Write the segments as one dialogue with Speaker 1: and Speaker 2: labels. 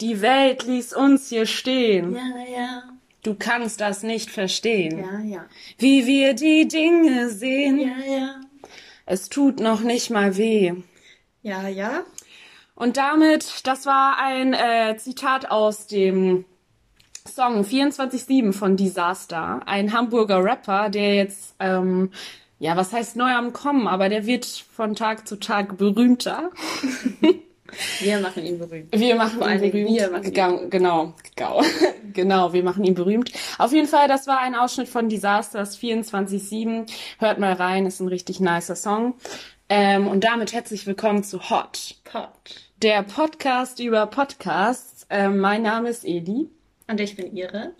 Speaker 1: Die Welt ließ uns hier stehen.
Speaker 2: Ja, ja.
Speaker 1: Du kannst das nicht verstehen.
Speaker 2: Ja, ja.
Speaker 1: Wie wir die Dinge sehen.
Speaker 2: Ja, ja.
Speaker 1: Es tut noch nicht mal weh.
Speaker 2: Ja, ja.
Speaker 1: Und damit, das war ein äh, Zitat aus dem Song 24-7 von Disaster. Ein Hamburger Rapper, der jetzt, ähm, ja, was heißt neu am Kommen, aber der wird von Tag zu Tag berühmter.
Speaker 2: Wir machen ihn berühmt.
Speaker 1: Wir machen
Speaker 2: Vor
Speaker 1: ihn berühmt.
Speaker 2: wir machen ihn
Speaker 1: Genau, gau. genau, wir machen ihn berühmt. Auf jeden Fall, das war ein Ausschnitt von Disasters 24-7. Hört mal rein, ist ein richtig nicer Song. Ähm, und damit herzlich willkommen zu Hot,
Speaker 2: Pot.
Speaker 1: der Podcast über Podcasts. Ähm, mein Name ist Eli.
Speaker 2: Und ich bin Iris.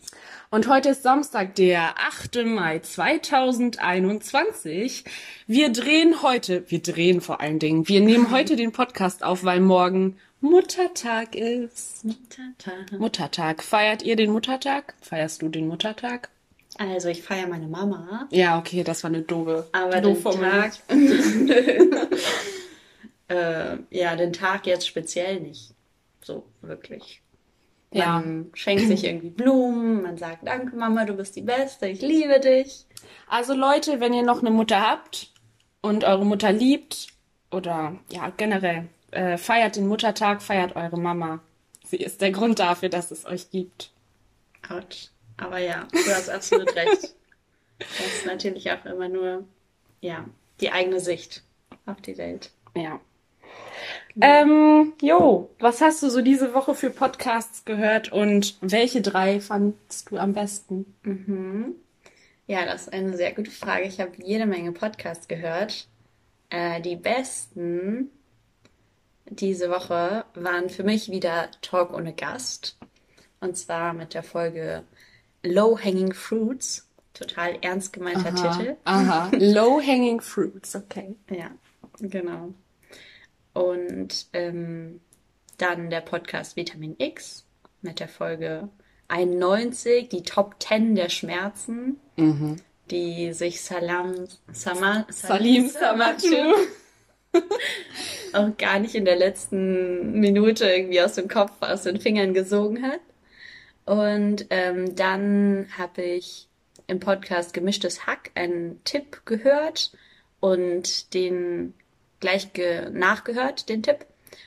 Speaker 1: Und heute ist Samstag, der 8. Mai 2021. Wir drehen heute, wir drehen vor allen Dingen, wir nehmen heute den Podcast auf, weil morgen Muttertag ist.
Speaker 2: Muttertag.
Speaker 1: Muttertag. Feiert ihr den Muttertag? Feierst du den Muttertag?
Speaker 2: Also ich feiere meine Mama.
Speaker 1: Ja, okay, das war eine doofe.
Speaker 2: Aber
Speaker 1: doof
Speaker 2: den. Tag. äh, ja, den Tag jetzt speziell nicht. So, wirklich.
Speaker 1: Ja.
Speaker 2: Man schenkt sich irgendwie Blumen, man sagt, danke Mama, du bist die Beste, ich liebe dich.
Speaker 1: Also Leute, wenn ihr noch eine Mutter habt und eure Mutter liebt oder ja generell äh, feiert den Muttertag, feiert eure Mama. Sie ist der Grund dafür, dass es euch gibt.
Speaker 2: Autsch. Aber ja, du hast absolut recht. Das ist natürlich auch immer nur, ja, die eigene Sicht auf die Welt.
Speaker 1: Ja. Ähm, jo, was hast du so diese Woche für Podcasts gehört und welche drei fandst du am besten?
Speaker 2: Ja, das ist eine sehr gute Frage. Ich habe jede Menge Podcasts gehört. Äh, die besten diese Woche waren für mich wieder Talk ohne Gast. Und zwar mit der Folge Low Hanging Fruits. Total ernst gemeinter Titel.
Speaker 1: Aha. Low Hanging Fruits, okay.
Speaker 2: Ja, genau. Und ähm, dann der Podcast Vitamin X mit der Folge 91, die Top 10 der Schmerzen, die sich Salam, Sama,
Speaker 1: Salim Samatu.
Speaker 2: auch gar nicht in der letzten Minute irgendwie aus dem Kopf, aus den Fingern gesogen hat. Und ähm, dann habe ich im Podcast Gemischtes Hack einen Tipp gehört und den gleich ge nachgehört, den Tipp.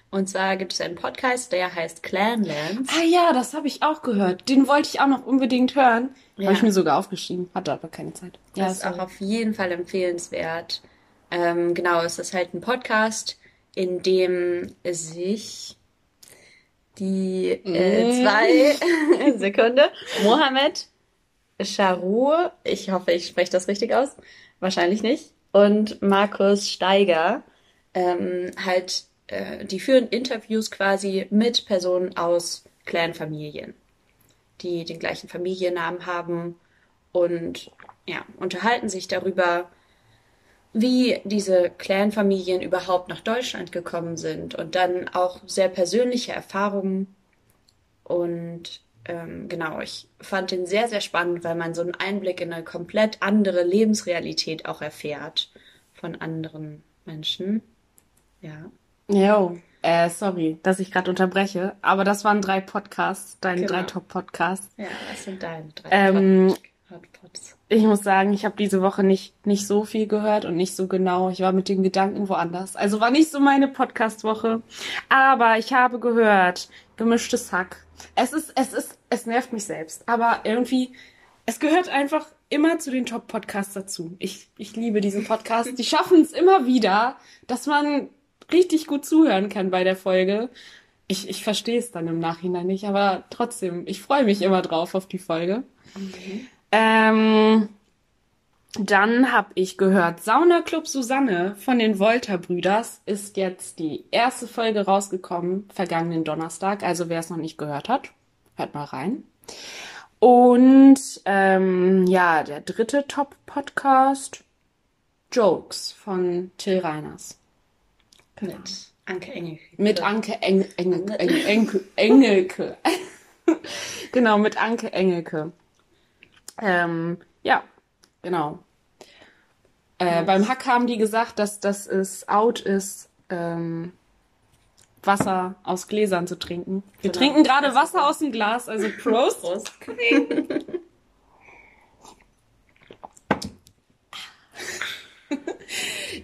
Speaker 2: Und zwar gibt es einen Podcast, der heißt Clanlands.
Speaker 1: Ah ja, das habe ich auch gehört. Den wollte ich auch noch unbedingt hören.
Speaker 2: Ja.
Speaker 1: Habe ich mir sogar aufgeschrieben, hatte aber keine Zeit. Ja,
Speaker 2: Das ist auch
Speaker 1: sorry.
Speaker 2: auf jeden Fall empfehlenswert. Ähm, genau, es ist halt ein Podcast, in dem sich die äh, zwei Sekunde Mohammed Sharour, ich hoffe, ich spreche das richtig aus, wahrscheinlich nicht, und Markus Steiger ähm, halt, äh, die führen Interviews quasi mit Personen aus Clanfamilien, die den gleichen Familiennamen haben und ja, unterhalten sich darüber, wie diese Clanfamilien überhaupt nach Deutschland gekommen sind und dann auch sehr persönliche Erfahrungen. Und ähm, genau, ich fand den sehr, sehr spannend, weil man so einen Einblick in eine komplett andere Lebensrealität auch erfährt von anderen Menschen. Ja.
Speaker 1: Jo, äh, sorry, dass ich gerade unterbreche, aber das waren drei Podcasts, deine
Speaker 2: Genau.
Speaker 1: drei Top-Podcasts.
Speaker 2: Ja, was sind deine drei
Speaker 1: Ähm,
Speaker 2: Hotpots?
Speaker 1: Ich muss sagen, ich habe diese Woche nicht, nicht so viel gehört und nicht so genau. Ich war mit den Gedanken woanders. Also war nicht so meine Podcast-Woche. Aber ich habe gehört, gemischtes Hack. Es ist, es ist, es nervt mich selbst. Aber irgendwie, es gehört einfach immer zu den Top-Podcasts dazu. Ich, ich liebe diesen Podcast. Die schaffen es immer wieder, dass man richtig gut zuhören kann bei der Folge. Ich, ich verstehe es dann im Nachhinein nicht, aber trotzdem, ich freue mich immer drauf auf die Folge. Ähm, dann habe ich gehört, Sauna Club Susanne von den Wolter Brüders ist jetzt die erste Folge rausgekommen, vergangenen Donnerstag. Also wer es noch nicht gehört hat, hört mal rein. Und ähm, ja, der dritte Top-Podcast, Jokes von Till Reiners.
Speaker 2: Mit Anke Engel.
Speaker 1: Mit Anke Eng Engel Eng Enke Engelke. genau, mit Anke Engelke. Ähm, ja, genau. Äh, beim Hack haben die gesagt, dass das ist out ist, ähm, Wasser aus Gläsern zu trinken. Wir
Speaker 2: Genau.
Speaker 1: trinken gerade Wasser aus dem Glas, also Prost.
Speaker 2: Prost.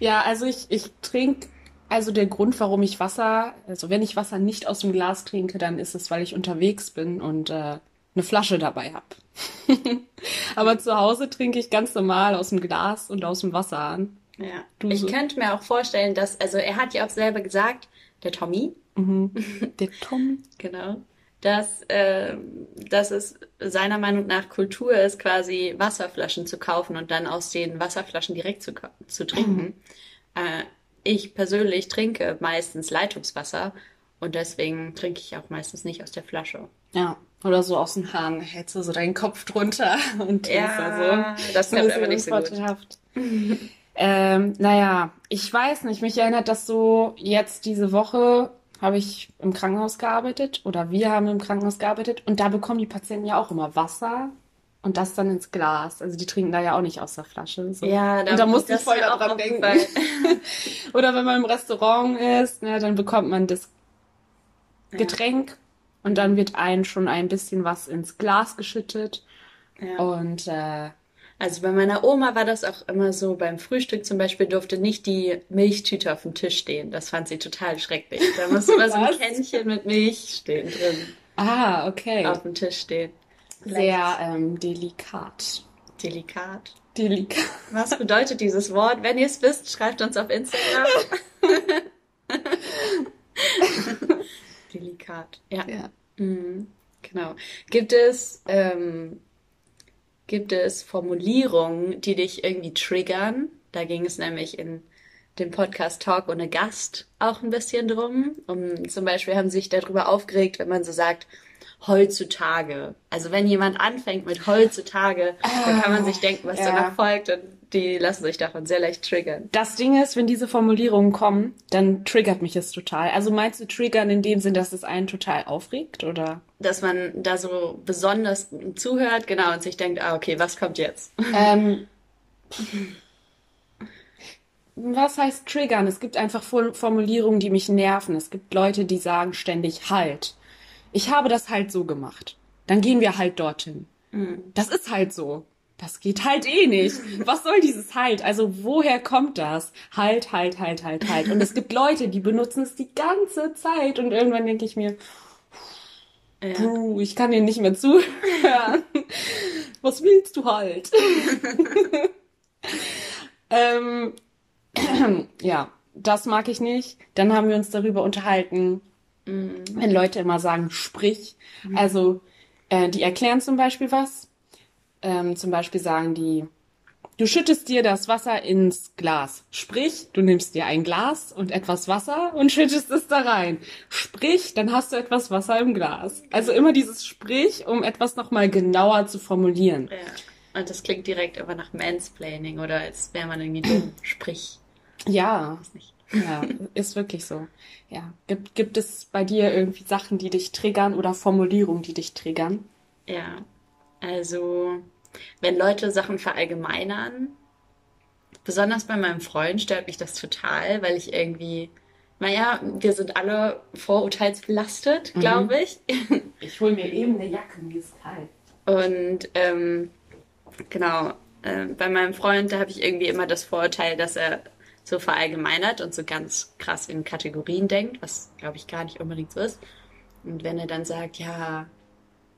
Speaker 1: Ja, also ich, ich trinke, also der Grund, warum ich Wasser, also wenn ich Wasser nicht aus dem Glas trinke, dann ist es, weil ich unterwegs bin und äh, eine Flasche dabei habe. Aber zu Hause trinke ich ganz normal aus dem Glas und aus dem Wasserhahn.
Speaker 2: Ja.
Speaker 1: Du
Speaker 2: Ich
Speaker 1: so?
Speaker 2: könnte mir auch vorstellen, dass, also er hat ja auch selber gesagt, der Tommy,
Speaker 1: Der Tom.
Speaker 2: genau, dass, äh, dass es seiner Meinung nach Kultur ist, quasi Wasserflaschen zu kaufen und dann aus den Wasserflaschen direkt zu, zu trinken. Äh, ich persönlich trinke meistens Leitungswasser und deswegen trinke ich auch meistens nicht aus der Flasche.
Speaker 1: Ja. Oder so aus dem Hahn hältst du so deinen Kopf drunter und
Speaker 2: Ja,
Speaker 1: da so.
Speaker 2: das klappt aber nicht so gut.
Speaker 1: ähm, naja, ich weiß nicht, mich erinnert das so, jetzt diese Woche habe ich im Krankenhaus gearbeitet oder wir haben im Krankenhaus gearbeitet und da bekommen die Patienten ja auch immer Wasser und das dann ins Glas. Also die trinken da ja auch nicht aus der Flasche. So.
Speaker 2: Ja,
Speaker 1: und da musste ich voll daran denken. Oder wenn man im Restaurant ist, ne, dann bekommt man das Getränk und dann wird ein schon ein bisschen was ins Glas geschüttet.
Speaker 2: Ja.
Speaker 1: Und äh,
Speaker 2: Also bei meiner Oma war das auch immer so, beim Frühstück zum Beispiel durfte nicht die Milchtüte auf dem Tisch stehen. Das fand sie total schrecklich. Da musste immer so ein? Kännchen mit Milch stehen drin,
Speaker 1: ah, okay.
Speaker 2: auf dem Tisch stehen.
Speaker 1: Sehr ähm, delikat.
Speaker 2: Delikat.
Speaker 1: Delikat.
Speaker 2: Was bedeutet dieses Wort? Wenn ihr es wisst, schreibt uns auf Instagram. Delikat. Ja.
Speaker 1: Ja.
Speaker 2: Mhm, genau. Gibt es, ähm, gibt es Formulierungen, die dich irgendwie triggern? Da ging es nämlich in dem Podcast Talk ohne Gast auch ein bisschen drum. Um, zum Beispiel haben sie sich darüber aufgeregt, wenn man so sagt, heutzutage. Also wenn jemand anfängt mit heutzutage, dann kann man sich denken, was
Speaker 1: ja.
Speaker 2: danach folgt und die lassen sich davon sehr leicht triggern.
Speaker 1: Das Ding ist, wenn diese Formulierungen kommen, dann triggert mich es total. Also meinst du triggern in dem Sinn, dass es einen total aufregt, oder?
Speaker 2: Dass man da so besonders zuhört, genau, und sich denkt, ah, okay, was kommt jetzt?
Speaker 1: Ähm, was heißt triggern? Es gibt einfach Fo- Formulierungen, die mich nerven. Es gibt Leute, die sagen ständig halt. Ich habe das halt so gemacht. Dann gehen wir halt dorthin. Das ist halt so. Das geht halt eh nicht. Was soll dieses halt? Also woher kommt das? Halt, halt, halt, halt, halt. Und es gibt Leute, die benutzen es die ganze Zeit und irgendwann denke ich mir,
Speaker 2: Ja.
Speaker 1: puh, ich kann dir nicht mehr zuhören. Was willst du halt? ähm, ja, das mag ich nicht. Dann haben wir uns darüber unterhalten, wenn Leute immer sagen, sprich. Also, äh, die erklären zum Beispiel was. Ähm, zum Beispiel sagen die, du schüttest dir das Wasser ins Glas. Sprich, du nimmst dir ein Glas und etwas Wasser und schüttest es da rein. Sprich, dann hast du etwas Wasser im Glas. Also immer dieses Sprich, um etwas nochmal genauer zu formulieren.
Speaker 2: Ja. Und das klingt direkt aber nach Mansplaining oder als wäre man irgendwie dumm. Sprich.
Speaker 1: Ja,
Speaker 2: Weiß nicht.
Speaker 1: Ja, ist wirklich so. Ja, gibt, gibt es bei dir irgendwie Sachen, die dich triggern oder Formulierungen, die dich triggern?
Speaker 2: Ja. Also, wenn Leute Sachen verallgemeinern, besonders bei meinem Freund stört mich das total, weil ich irgendwie, naja, wir sind alle vorurteilsbelastet, glaube ich.
Speaker 1: Ich hol mir eben eine Jacke, mir ist kalt.
Speaker 2: Und ähm, genau, äh, bei meinem Freund, da habe ich irgendwie immer das Vorurteil, dass er so verallgemeinert und so ganz krass in Kategorien denkt, was glaube ich gar nicht unbedingt so ist. Und wenn er dann sagt, ja,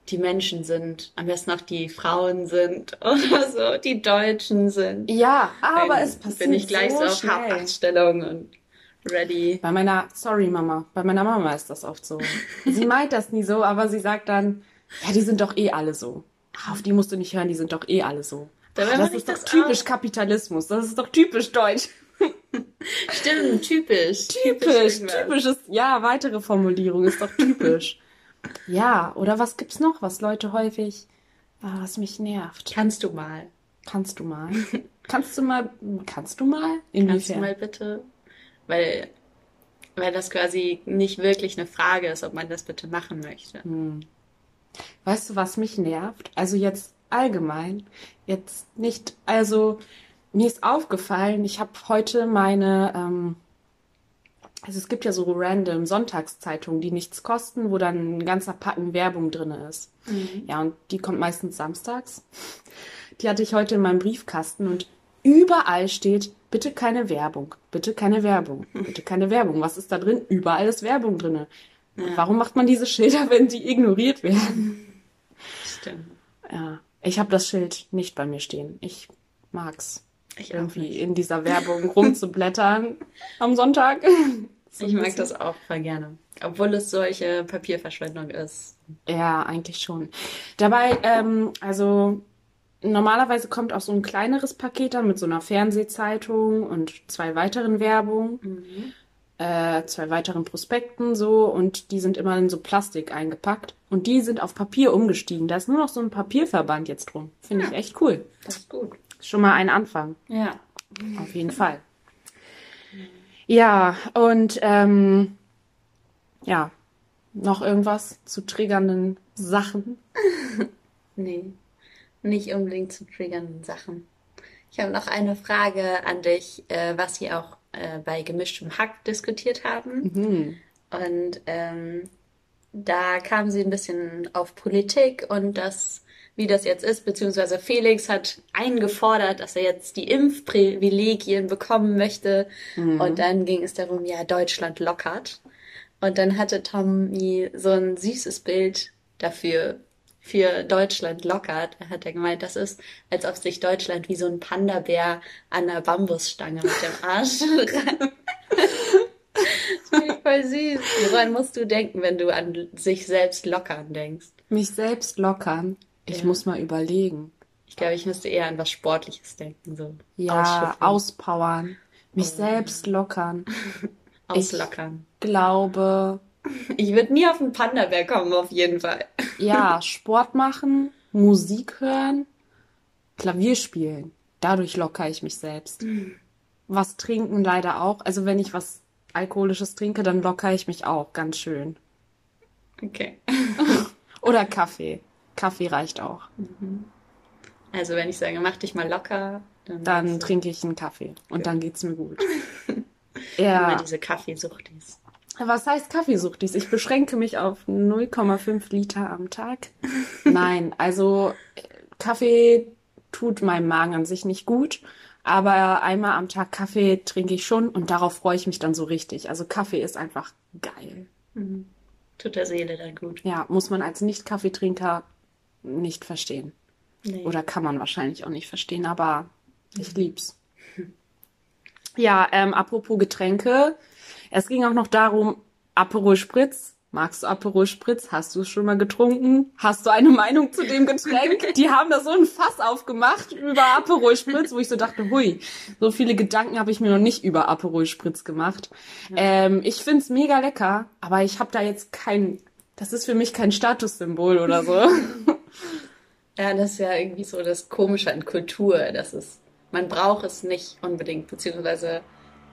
Speaker 2: die Menschen sind, am besten auch die Frauen sind oder so, die Deutschen sind.
Speaker 1: Ja, aber es passiert
Speaker 2: bin ich gleich so,
Speaker 1: so
Speaker 2: auf
Speaker 1: schnell.
Speaker 2: Hauptstellung und ready.
Speaker 1: Bei meiner, sorry Mama, bei meiner Mama ist das oft so. Sie meint das nie so, aber sie sagt dann, ja, die sind doch eh alle so. Ah, Auf die musst du nicht hören, die sind doch eh alle so.
Speaker 2: Dabei
Speaker 1: Ah, das ist doch typisch
Speaker 2: auch.
Speaker 1: Kapitalismus, das ist doch typisch deutsch.
Speaker 2: Stimmt, typisch.
Speaker 1: Typisch,
Speaker 2: irgendwas.
Speaker 1: typisches, ja, weitere Formulierung ist doch typisch. ja, oder was gibt's noch, was Leute häufig, ah, was mich nervt?
Speaker 2: Kannst du mal.
Speaker 1: Kannst du mal? Kannst du mal, kannst du mal?
Speaker 2: Kannst du
Speaker 1: Inwiefern?
Speaker 2: mal bitte? Weil, weil das quasi nicht wirklich eine Frage ist, ob man das bitte machen möchte.
Speaker 1: Weißt du, was mich nervt? Also jetzt allgemein, jetzt nicht, also mir ist aufgefallen, ich habe heute meine, ähm, also es gibt ja so random Sonntagszeitungen, die nichts kosten, wo dann ein ganzer Packen Werbung drin ist. Ja, und die kommt meistens samstags. Die hatte ich heute in meinem Briefkasten und überall steht, bitte keine Werbung, bitte keine Werbung, bitte keine Werbung. Was ist da drin? Überall ist Werbung drin. Warum macht man diese Schilder, wenn die ignoriert werden?
Speaker 2: Stimmt.
Speaker 1: Ja, ich habe das Schild nicht bei mir stehen. Ich mag's.
Speaker 2: Ich
Speaker 1: irgendwie in dieser Werbung rumzublättern am Sonntag. So
Speaker 2: Ich mag
Speaker 1: bisschen.
Speaker 2: das auch voll gerne. Obwohl es solche Papierverschwendung ist.
Speaker 1: Ja, eigentlich schon. Dabei, ähm, also normalerweise kommt auch so ein kleineres Paket dann mit so einer Fernsehzeitung und zwei weiteren Werbungen, äh, zwei weiteren Prospekten so und die sind immer in so Plastik eingepackt und die sind auf Papier umgestiegen. Da ist nur noch so ein Papierverband jetzt drum. Finde ich echt cool.
Speaker 2: Das ist gut.
Speaker 1: Schon mal ein Anfang.
Speaker 2: Ja.
Speaker 1: Auf jeden Fall. Ja, und ähm, ja, noch irgendwas zu triggernden Sachen.
Speaker 2: Nee, nicht unbedingt zu triggernden Sachen. Ich habe noch eine Frage an dich, äh, was Sie auch äh, bei gemischtem Hack diskutiert haben.
Speaker 1: Mhm.
Speaker 2: Und ähm, da kamen Sie ein bisschen auf Politik und das, wie das jetzt ist, beziehungsweise Felix hat eingefordert, dass er jetzt die Impfprivilegien bekommen möchte. Und dann ging es darum, ja, Deutschland lockert. Und dann hatte Tommy so ein süßes Bild dafür, für Deutschland lockert. Er hat ja gemeint, das ist, als ob sich Deutschland wie so ein Panda-Bär an einer Bambusstange mit dem Arsch ran. Das finde ich voll süß. Woran musst du denken, wenn du an sich selbst lockern denkst?
Speaker 1: Mich selbst lockern. Ich
Speaker 2: Ja.
Speaker 1: muss mal überlegen.
Speaker 2: Ich glaube, ich müsste eher an was Sportliches denken, so
Speaker 1: Ja, auspowern. Mich selbst lockern.
Speaker 2: auslockern.
Speaker 1: Glaube,
Speaker 2: Ich würde nie auf einen Panda-Bär kommen, auf jeden Fall.
Speaker 1: ja, Sport machen, Musik hören, Klavier spielen. Dadurch lockere ich mich selbst. Was trinken leider auch. Also wenn ich was Alkoholisches trinke, dann lockere ich mich auch ganz schön.
Speaker 2: Okay.
Speaker 1: Oder Kaffee. Kaffee reicht auch.
Speaker 2: Also wenn ich sage, mach dich mal locker, dann,
Speaker 1: Dann trinke ich einen Kaffee und dann geht's mir gut.
Speaker 2: immer
Speaker 1: Ja.
Speaker 2: diese Kaffeesuchtis.
Speaker 1: Was heißt Kaffeesuchtis? Ich beschränke mich auf 0,5 Liter am Tag. Nein, also äh, Kaffee tut meinem Magen an sich nicht gut, aber einmal am Tag Kaffee trinke ich schon und darauf freue ich mich dann so richtig. Also Kaffee ist einfach geil.
Speaker 2: Tut der Seele dann gut.
Speaker 1: Ja, muss man als Nicht-Kaffeetrinker nicht verstehen.
Speaker 2: Nee.
Speaker 1: Oder kann man wahrscheinlich auch nicht verstehen, aber ich lieb's. Ja, ähm, apropos Getränke. Es ging auch noch darum, Aperol Spritz. Magst du Aperol Spritz? Hast du es schon mal getrunken? Hast du eine Meinung zu dem Getränk? Die haben da so ein Fass aufgemacht über Aperol Spritz, wo ich so dachte, hui, so viele Gedanken habe ich mir noch nicht über Aperol Spritz gemacht. Ähm, ich find's mega lecker, aber ich habe da jetzt kein, das ist für mich kein Statussymbol oder so.
Speaker 2: Ja, das ist ja irgendwie so das Komische an Kultur. Das ist, man braucht es nicht unbedingt, beziehungsweise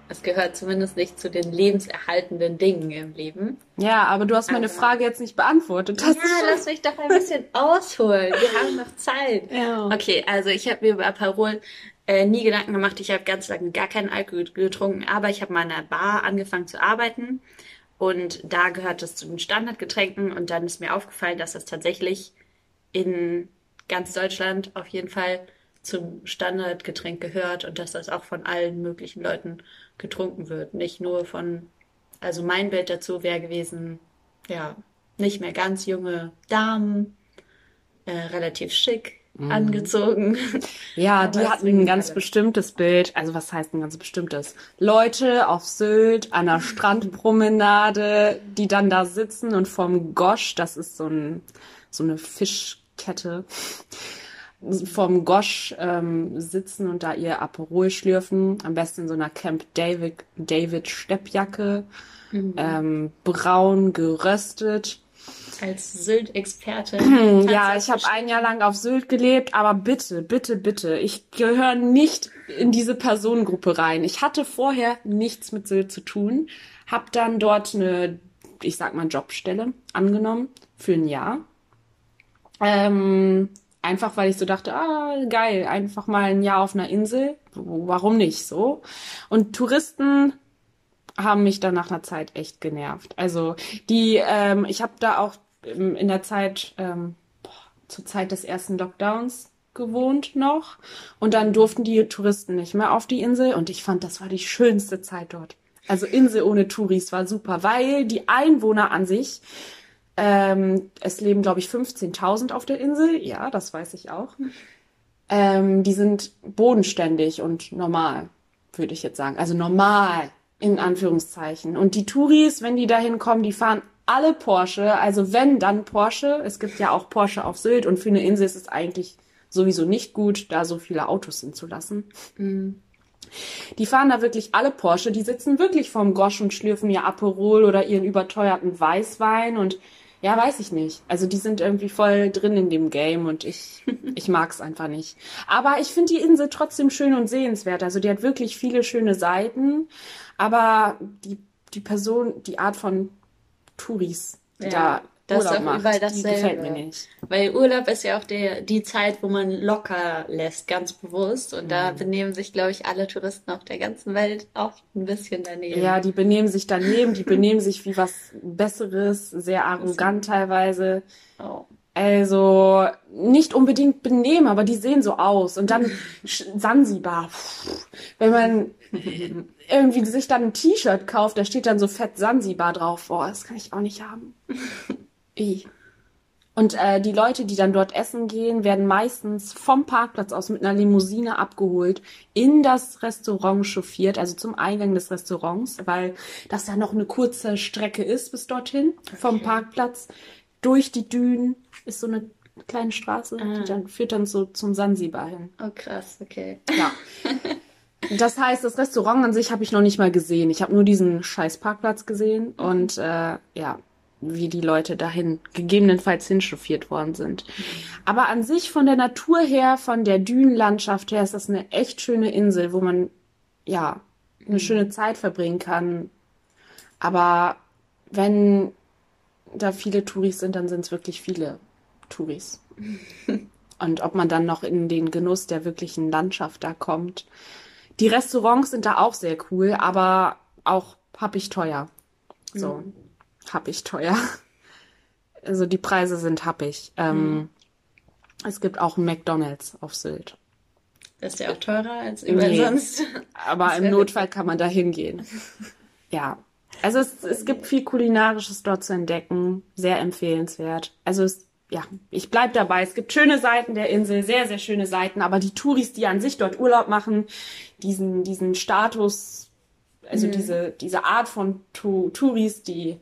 Speaker 2: es gehört zumindest nicht zu den lebenserhaltenden Dingen im Leben.
Speaker 1: Ja, aber du hast meine
Speaker 2: Also-
Speaker 1: Frage jetzt nicht beantwortet. Das
Speaker 2: ja, lass mich doch ein bisschen ausholen. Wir haben noch Zeit.
Speaker 1: Ja.
Speaker 2: Okay, also ich habe mir über Parol äh, nie Gedanken gemacht. Ich habe ganz lange gar keinen Alkohol getrunken, aber ich habe mal in einer Bar angefangen zu arbeiten und da gehört es zu den Standardgetränken und dann ist mir aufgefallen, dass das tatsächlich in ganz Deutschland auf jeden Fall zum Standardgetränk gehört und dass das auch von allen möglichen Leuten getrunken wird. Nicht nur von, also mein Bild dazu wäre gewesen, ja, nicht mehr ganz junge Damen, äh, relativ schick angezogen.
Speaker 1: Ja, die hatten ein ganz
Speaker 2: alle.
Speaker 1: bestimmtes Bild. Also was heißt ein ganz bestimmtes? Leute auf Sylt an der Strandpromenade, die dann da sitzen und vom Gosch, das ist so ein so eine Fischkette, vom Gosch ähm, sitzen und da ihr Aperol schlürfen. Am besten in so einer Camp David David Steppjacke, ähm, braun geröstet.
Speaker 2: Als Sylt-Experte.
Speaker 1: Ja, ich habe ein Jahr lang auf Sylt gelebt, aber bitte, bitte, bitte, ich gehöre nicht in diese Personengruppe rein. Ich hatte vorher nichts mit Sylt zu tun, habe dann dort eine, ich sag mal, Jobstelle angenommen für ein Jahr. Ähm, einfach weil ich so dachte, ah, geil, einfach mal ein Jahr auf einer Insel. Warum nicht so? Und Touristen haben mich dann nach einer Zeit echt genervt. Also die, ähm, ich habe da auch ähm, in der Zeit, ähm, zur Zeit des ersten Lockdowns gewohnt noch und dann durften die Touristen nicht mehr auf die Insel und ich fand, das war die schönste Zeit dort. Also Insel ohne Touris war super, weil die Einwohner an sich, ähm, es leben glaube ich 15.000 auf der Insel, ja, das weiß ich auch. Ähm, die sind bodenständig und normal, würde ich jetzt sagen. Also normal in Anführungszeichen. Und die Touris, wenn die dahin kommen, die fahren alle Porsche. Also wenn, dann Porsche. Es gibt ja auch Porsche auf Sylt und für eine Insel ist es eigentlich sowieso nicht gut, da so viele Autos hinzulassen. Mhm. Die fahren da wirklich alle Porsche, die sitzen wirklich vorm Gosch und schlürfen ihr Aperol oder ihren überteuerten Weißwein und ja, weiß ich nicht. Also die sind irgendwie voll drin in dem Game und ich, ich mag's einfach nicht. Aber ich finde die Insel trotzdem schön und sehenswert. Also die hat wirklich viele schöne Seiten, aber die, die Person, die Art von Touris, die ja. da das Urlaub ist
Speaker 2: macht. Überall dasselbe. Die gefällt mir nicht. Weil Urlaub ist ja auch der, die Zeit, wo man locker lässt, ganz bewusst. Und mhm. da benehmen sich, glaube ich, alle Touristen auf der ganzen Welt oft ein bisschen daneben.
Speaker 1: Ja, die benehmen sich daneben, die benehmen sich wie was Besseres, sehr arrogant teilweise. Oh. Also nicht unbedingt benehmen, aber die sehen so aus. Und dann Sansibar. Wenn man irgendwie sich dann ein T-Shirt kauft, da steht dann so fett Sansibar drauf. Boah, das kann ich auch nicht haben. I. Und äh, die Leute, die dann dort essen gehen, werden meistens vom Parkplatz aus mit einer Limousine abgeholt, in das Restaurant chauffiert, also zum Eingang des Restaurants, weil das ja noch eine kurze Strecke ist bis dorthin, okay. vom Parkplatz durch die Dünen ist so eine kleine Straße, ah. die dann führt dann so zum Sansibar hin.
Speaker 2: Oh krass, okay.
Speaker 1: Ja. Das heißt, das Restaurant an sich habe ich noch nicht mal gesehen. Ich habe nur diesen scheiß Parkplatz gesehen und äh, ja, wie die Leute dahin gegebenenfalls hinchauffiert worden sind. Aber an sich von der Natur her, von der Dünenlandschaft her, ist das eine echt schöne Insel, wo man ja eine schöne Zeit verbringen kann. Aber wenn da viele Touris sind, dann sind es wirklich viele Touris. Und ob man dann noch in den Genuss der wirklichen Landschaft da kommt. Die Restaurants sind da auch sehr cool, aber auch ich teuer. So. Mhm happig teuer. Also die Preise sind happig. Ähm, mhm. Es gibt auch McDonalds auf Sylt.
Speaker 2: Das ist ja auch teurer als überall nee. sonst.
Speaker 1: Aber im Notfall kann man da hingehen. ja. Also es, es gibt viel Kulinarisches dort zu entdecken. Sehr empfehlenswert. Also es, ja, ich bleib dabei. Es gibt schöne Seiten der Insel, sehr, sehr schöne Seiten. Aber die Touris, die an sich dort Urlaub machen, diesen, diesen Status, also mhm. diese, diese Art von tu Touris, die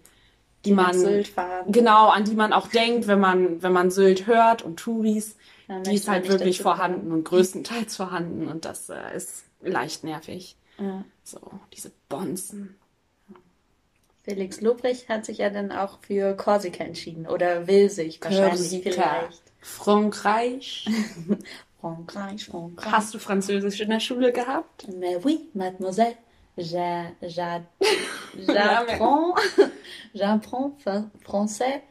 Speaker 1: die man genau an die man auch denkt, wenn man wenn man Sylt hört und Touris, die ist halt wirklich vorhanden und größtenteils vorhanden und das äh, ist leicht nervig. Ja. So diese Bonzen.
Speaker 2: Felix Lobrecht hat sich ja dann auch für Korsika entschieden oder will sich wahrscheinlich vielleicht.
Speaker 1: Frankreich. Frankreich, Frankreich. Hast du Französisch in der Schule gehabt?
Speaker 2: Mais oui, mademoiselle. J'apprends j'apprends français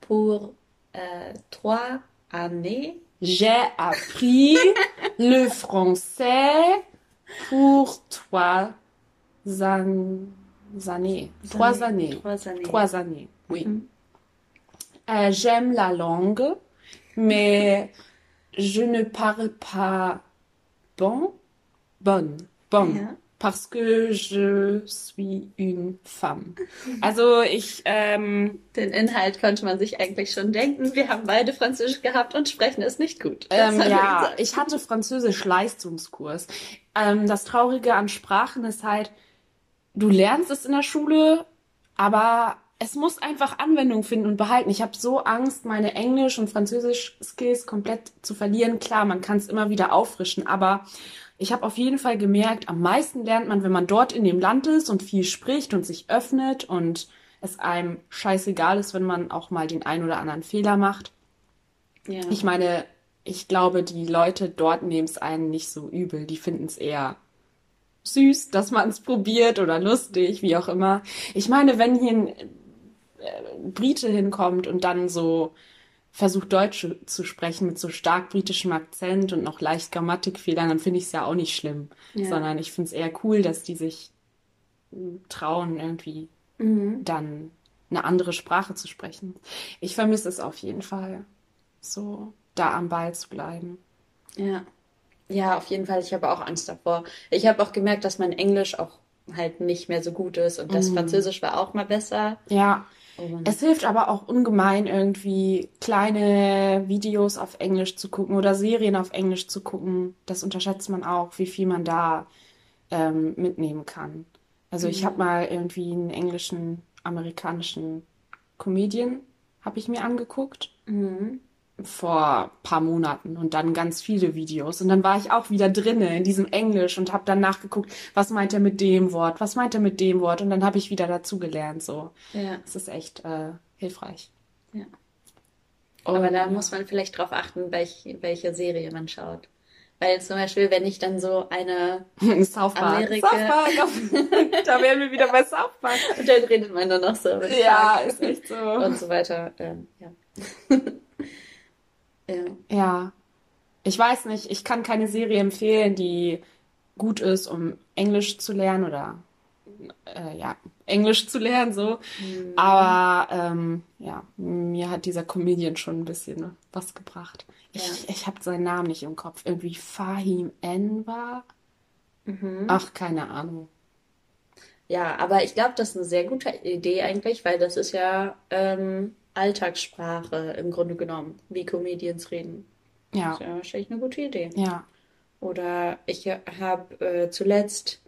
Speaker 2: pour euh, trois années.
Speaker 1: J'ai appris le français pour trois an années. Trois années. Trois années. Trois années, oui. Mm -hmm. euh, J'aime la langue, mais je ne parle pas bon, bonne, bonne. Yeah. Parce que je suis une femme. Also ich. Ähm,
Speaker 2: Den Inhalt konnte man sich eigentlich schon denken. Wir haben beide Französisch gehabt und sprechen es nicht gut.
Speaker 1: Ähm, ja, ich hatte Französisch Leistungskurs. Ähm, das Traurige an Sprachen ist halt, du lernst es in der Schule, aber es muss einfach Anwendung finden und behalten. Ich habe so Angst, meine Englisch- und Französisch-Skills komplett zu verlieren. Klar, man kann es immer wieder auffrischen, aber ich habe auf jeden Fall gemerkt, am meisten lernt man, wenn man dort in dem Land ist und viel spricht und sich öffnet und es einem scheißegal ist, wenn man auch mal den ein oder anderen Fehler macht. Ja. Ich meine, ich glaube, die Leute dort nehmen es einen nicht so übel. Die finden es eher süß, dass man es probiert oder lustig, wie auch immer. Ich meine, wenn hier ein äh, Brite hinkommt und dann so versucht Deutsch zu sprechen mit so stark britischem Akzent und noch leicht Grammatikfehlern, dann finde ich es ja auch nicht schlimm. Ja. Sondern ich finde es eher cool, dass die sich trauen, irgendwie
Speaker 2: Mhm.
Speaker 1: dann eine andere Sprache zu sprechen. Ich vermisse es auf jeden Fall, so da am Ball zu bleiben.
Speaker 2: Ja. Ja, auf jeden Fall. Ich habe auch Angst davor. Ich habe auch gemerkt, dass mein Englisch auch halt nicht mehr so gut ist und das
Speaker 1: Mhm.
Speaker 2: Französisch war auch mal besser.
Speaker 1: Ja, Es hilft aber auch ungemein, irgendwie kleine Videos auf Englisch zu gucken oder Serien auf Englisch zu gucken. Das unterschätzt man auch, wie viel man da ähm, mitnehmen kann. Also ich habe mal irgendwie einen englischen, amerikanischen Comedian, habe ich mir angeguckt.
Speaker 2: mhm.
Speaker 1: Vor ein paar Monaten und dann ganz viele Videos. Und dann war ich auch wieder drinne in diesem Englisch und habe dann nachgeguckt, was meint er mit dem Wort, was meint er mit dem Wort. Und dann habe ich wieder dazugelernt. So,
Speaker 2: ja.
Speaker 1: es ist echt äh, hilfreich.
Speaker 2: Ja.
Speaker 1: Und,
Speaker 2: Aber da muss man vielleicht drauf achten, welch, welche Serie man schaut. Weil zum Beispiel, wenn ich dann so eine,
Speaker 1: South Park.
Speaker 2: Amerika-
Speaker 1: South Park. da wären wir wieder bei South Park.
Speaker 2: und dann redet man nur noch so.
Speaker 1: Ja, ist echt so.
Speaker 2: Und so weiter. Ähm, ja. Ja.
Speaker 1: Ja. Ich weiß nicht, ich kann keine Serie empfehlen, die gut ist, um Englisch zu lernen oder äh, ja, Englisch zu lernen, so. Aber ähm, ja, mir hat dieser Comedian schon ein bisschen was gebracht. Ich, ich habe seinen Namen nicht im Kopf. Irgendwie Fahim Enver?
Speaker 2: Mhm.
Speaker 1: Ach, keine Ahnung.
Speaker 2: Ja, aber ich glaube, das ist eine sehr gute Idee eigentlich, weil das ist ja ähm, Alltagssprache im Grunde genommen, wie Comedians reden.
Speaker 1: Ja,
Speaker 2: Das ist ja wahrscheinlich eine gute Idee.
Speaker 1: ja.
Speaker 2: Oder ich habe äh, zuletzt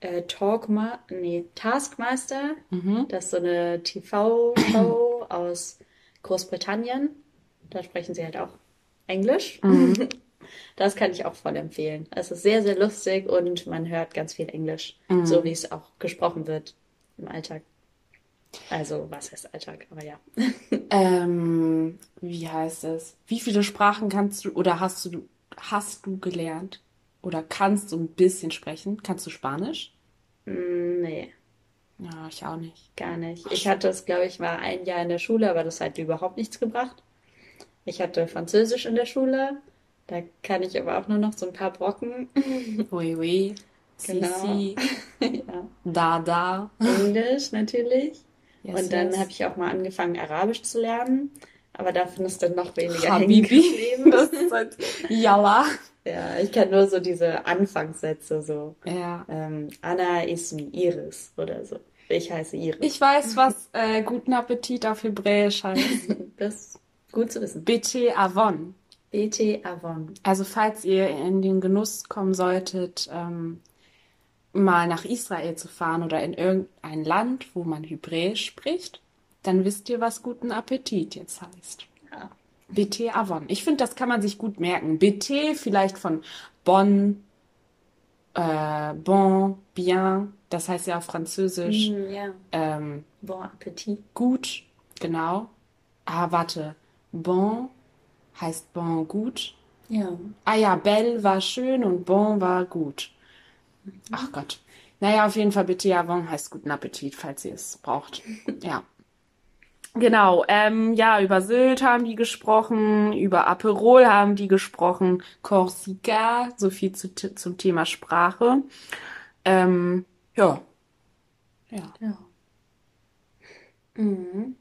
Speaker 2: äh, Talkma nee, Taskmaster,
Speaker 1: Mhm.
Speaker 2: das ist so eine TV-Show aus Großbritannien. Da sprechen sie halt auch Englisch.
Speaker 1: Mhm.
Speaker 2: Das kann ich auch voll empfehlen. Es ist sehr, sehr lustig und man hört ganz viel Englisch,
Speaker 1: Mhm.
Speaker 2: so wie es auch gesprochen wird im Alltag. Also, was heißt Alltag? Aber ja.
Speaker 1: Ähm, wie heißt es? Wie viele Sprachen kannst du oder hast du hast du gelernt oder kannst du ein bisschen sprechen? Kannst du Spanisch?
Speaker 2: Mm, Nee,
Speaker 1: Ja, ich auch nicht.
Speaker 2: gar nicht. Ich hatte es, glaube ich, mal ein Jahr in der Schule, aber das hat überhaupt nichts gebracht. Ich hatte Französisch in der Schule. Da kann ich aber auch nur noch so ein paar Brocken.
Speaker 1: Oui, oui. Si,
Speaker 2: Genau.
Speaker 1: si.
Speaker 2: Ja.
Speaker 1: Da, da.
Speaker 2: Englisch natürlich.
Speaker 1: Yes,
Speaker 2: Und dann
Speaker 1: yes.
Speaker 2: habe ich auch mal angefangen, Arabisch zu lernen. Aber davon ist dann noch weniger
Speaker 1: Habibi. Das ist halt Yalla.
Speaker 2: Ja, ich kann nur so diese Anfangssätze so.
Speaker 1: Ja.
Speaker 2: Ähm, Anna ist mi Iris oder so. Ich heiße Iris.
Speaker 1: Ich weiß, was äh, guten Appetit auf Hebräisch heißt.
Speaker 2: Das ist gut zu wissen.
Speaker 1: Bitte Avon.
Speaker 2: BT Avon.
Speaker 1: Also falls ihr in den Genuss kommen solltet, ähm, mal nach Israel zu fahren oder in irgendein Land, wo man Hebräisch spricht, dann wisst ihr, was guten Appetit jetzt heißt.
Speaker 2: Ja.
Speaker 1: BT Avon. Ich finde, das kann man sich gut merken. BT vielleicht von Bon, äh, bon, bien, das heißt ja auf Französisch
Speaker 2: Mm, ja.
Speaker 1: ähm,
Speaker 2: Bon Appetit.
Speaker 1: gut, genau. Ah, warte. Bon heißt bon gut.
Speaker 2: Ja.
Speaker 1: Ah ja, belle war schön und bon war gut. Ach Gott. Naja, auf jeden Fall bitte avant heißt guten Appetit, falls ihr es braucht. Ja. Genau, ähm, ja, über Sylt haben die gesprochen, über Aperol haben die gesprochen, Corsica, so viel zu, zum Thema Sprache. Ähm, ja. Ja.
Speaker 2: Ja. Mhm.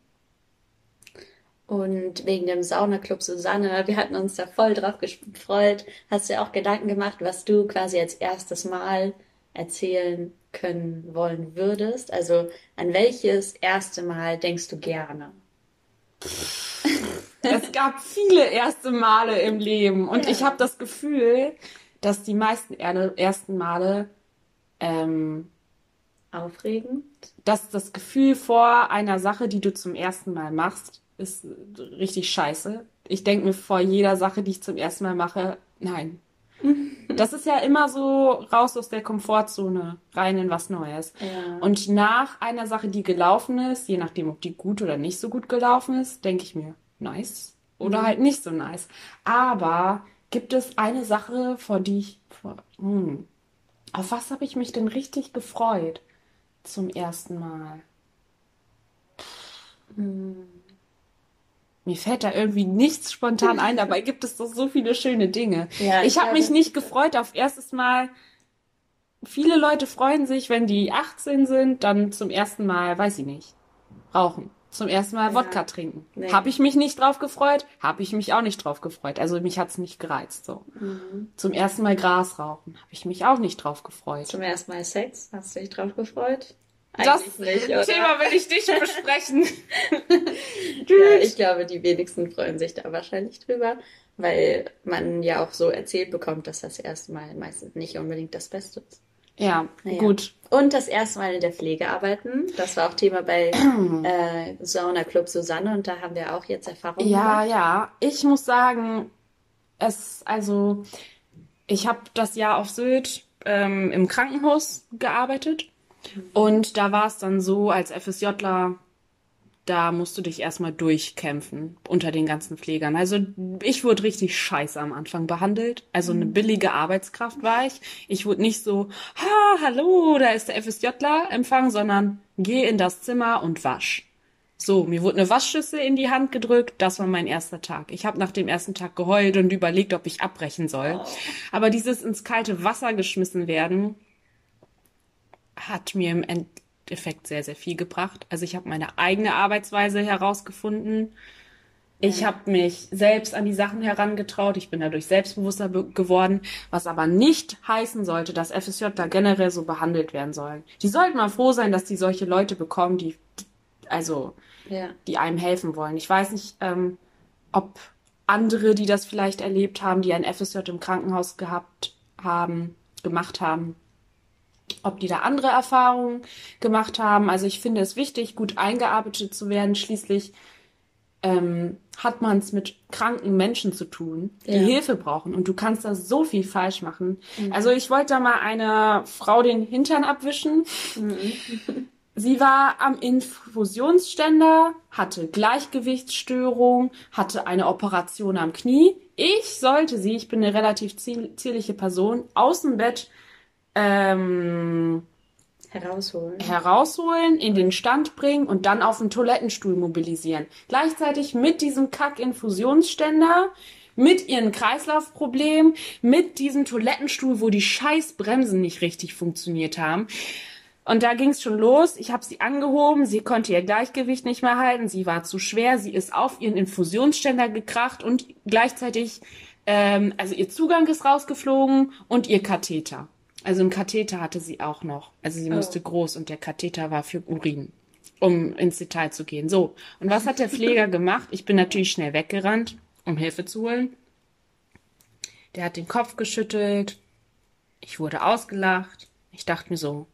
Speaker 2: Und wegen dem Saunaclub Susanne, wir hatten uns da voll drauf gefreut. Hast du ja auch Gedanken gemacht, was du quasi als erstes Mal erzählen können wollen würdest? Also an welches erste Mal denkst du gerne?
Speaker 1: Es gab viele erste Male im Leben und
Speaker 2: Ja.
Speaker 1: ich habe das Gefühl, dass die meisten er- ersten Male, ähm,
Speaker 2: Aufregend?
Speaker 1: dass das Gefühl vor einer Sache, die du zum ersten Mal machst, ist richtig scheiße. Ich denke mir vor jeder Sache, die ich zum ersten Mal mache, nein. Das ist ja immer so raus aus der Komfortzone, rein in was Neues.
Speaker 2: Ja.
Speaker 1: Und nach einer Sache, die gelaufen ist, je nachdem, ob die gut oder nicht so gut gelaufen ist, denke ich mir, nice oder halt nicht so nice. Aber gibt es eine Sache, vor die ich, vor, hm, auf was habe ich mich denn richtig gefreut zum ersten Mal? Mir fällt da irgendwie nichts spontan ein, dabei gibt es doch so viele schöne Dinge.
Speaker 2: Ja,
Speaker 1: ich habe mich nicht gefreut auf erstes Mal viele Leute freuen sich, wenn die 18 sind, dann zum ersten Mal, weiß ich nicht, rauchen. Zum ersten Mal
Speaker 2: Ja.
Speaker 1: Wodka trinken.
Speaker 2: Nee.
Speaker 1: Habe ich mich nicht drauf gefreut? Habe ich mich auch nicht drauf gefreut. Also mich hat's nicht gereizt. So.
Speaker 2: Mhm.
Speaker 1: Zum ersten Mal Gras rauchen. Habe ich mich auch nicht drauf gefreut.
Speaker 2: Zum ersten Mal Sex. Hast du dich drauf gefreut?
Speaker 1: Das
Speaker 2: nicht?
Speaker 1: Thema will ich nicht besprechen.
Speaker 2: Ja, ich glaube, die wenigsten freuen sich da wahrscheinlich drüber, weil man ja auch so erzählt bekommt, dass das erste Mal meistens nicht unbedingt das Beste ist.
Speaker 1: ja,
Speaker 2: Naja.
Speaker 1: gut.
Speaker 2: Und das erste Mal in der Pflege arbeiten. Das war auch Thema bei äh, Sauna Club Susanne und da haben wir auch jetzt Erfahrungen
Speaker 1: Ja,
Speaker 2: gemacht.
Speaker 1: ja. Ich muss sagen, es, also, ich habe das Jahr auf Sylt ähm, im Krankenhaus gearbeitet. Und da war es dann so, als FSJler, da musst du dich erstmal durchkämpfen unter den ganzen Pflegern. Also ich wurde richtig scheiße am Anfang behandelt. Also eine billige Arbeitskraft war ich. Ich wurde nicht so, ha, hallo, da ist der FSJler empfangen, sondern geh in das Zimmer und wasch. So, mir wurde eine Waschschüssel in die Hand gedrückt. Das war mein erster Tag. Ich habe nach dem ersten Tag geheult und überlegt, ob ich abbrechen soll. Aber dieses ins kalte Wasser geschmissen werden hat mir im Endeffekt sehr, sehr viel gebracht. Also ich habe meine eigene Arbeitsweise herausgefunden. Ich habe mich selbst an die Sachen herangetraut. Ich bin dadurch selbstbewusster be- geworden, was aber nicht heißen sollte, dass FSJ da generell so behandelt werden sollen. Die sollten mal froh sein, dass die solche Leute bekommen, die also
Speaker 2: Ja.
Speaker 1: die einem helfen wollen. Ich weiß nicht, ähm, ob andere, die das vielleicht erlebt haben, die ein FSJ im Krankenhaus gehabt haben, gemacht haben, ob die da andere Erfahrungen gemacht haben. Also ich finde es wichtig, gut eingearbeitet zu werden. Schließlich ähm, hat man es mit kranken Menschen zu tun, die
Speaker 2: Ja.
Speaker 1: Hilfe brauchen. Und du kannst da so viel falsch machen. Also ich wollte da mal einer Frau den Hintern abwischen. Sie war am Infusionsständer, hatte Gleichgewichtsstörung, hatte eine Operation am Knie. Ich sollte sie, ich bin eine relativ zierliche Person, aus dem Bett ähm,
Speaker 2: Herausholen.
Speaker 1: herausholen, in den Stand bringen und dann auf den Toilettenstuhl mobilisieren. Gleichzeitig mit diesem Kack-Infusionsständer, mit ihren Kreislaufproblemen, mit diesem Toilettenstuhl, wo die scheiß Bremsen nicht richtig funktioniert haben. Und da ging es schon los. Ich habe sie angehoben. Sie konnte ihr Gleichgewicht nicht mehr halten. Sie war zu schwer. Sie ist auf ihren Infusionsständer gekracht und gleichzeitig, ähm, also ihr Zugang ist rausgeflogen und ihr Katheter. Also einen Katheter hatte sie auch noch. Also sie musste groß und der Katheter war für Urin, um ins Detail zu gehen. So, und was hat der Pfleger gemacht? Ich bin natürlich schnell weggerannt, um Hilfe zu holen. Der hat den Kopf geschüttelt. Ich wurde ausgelacht. Ich dachte mir so,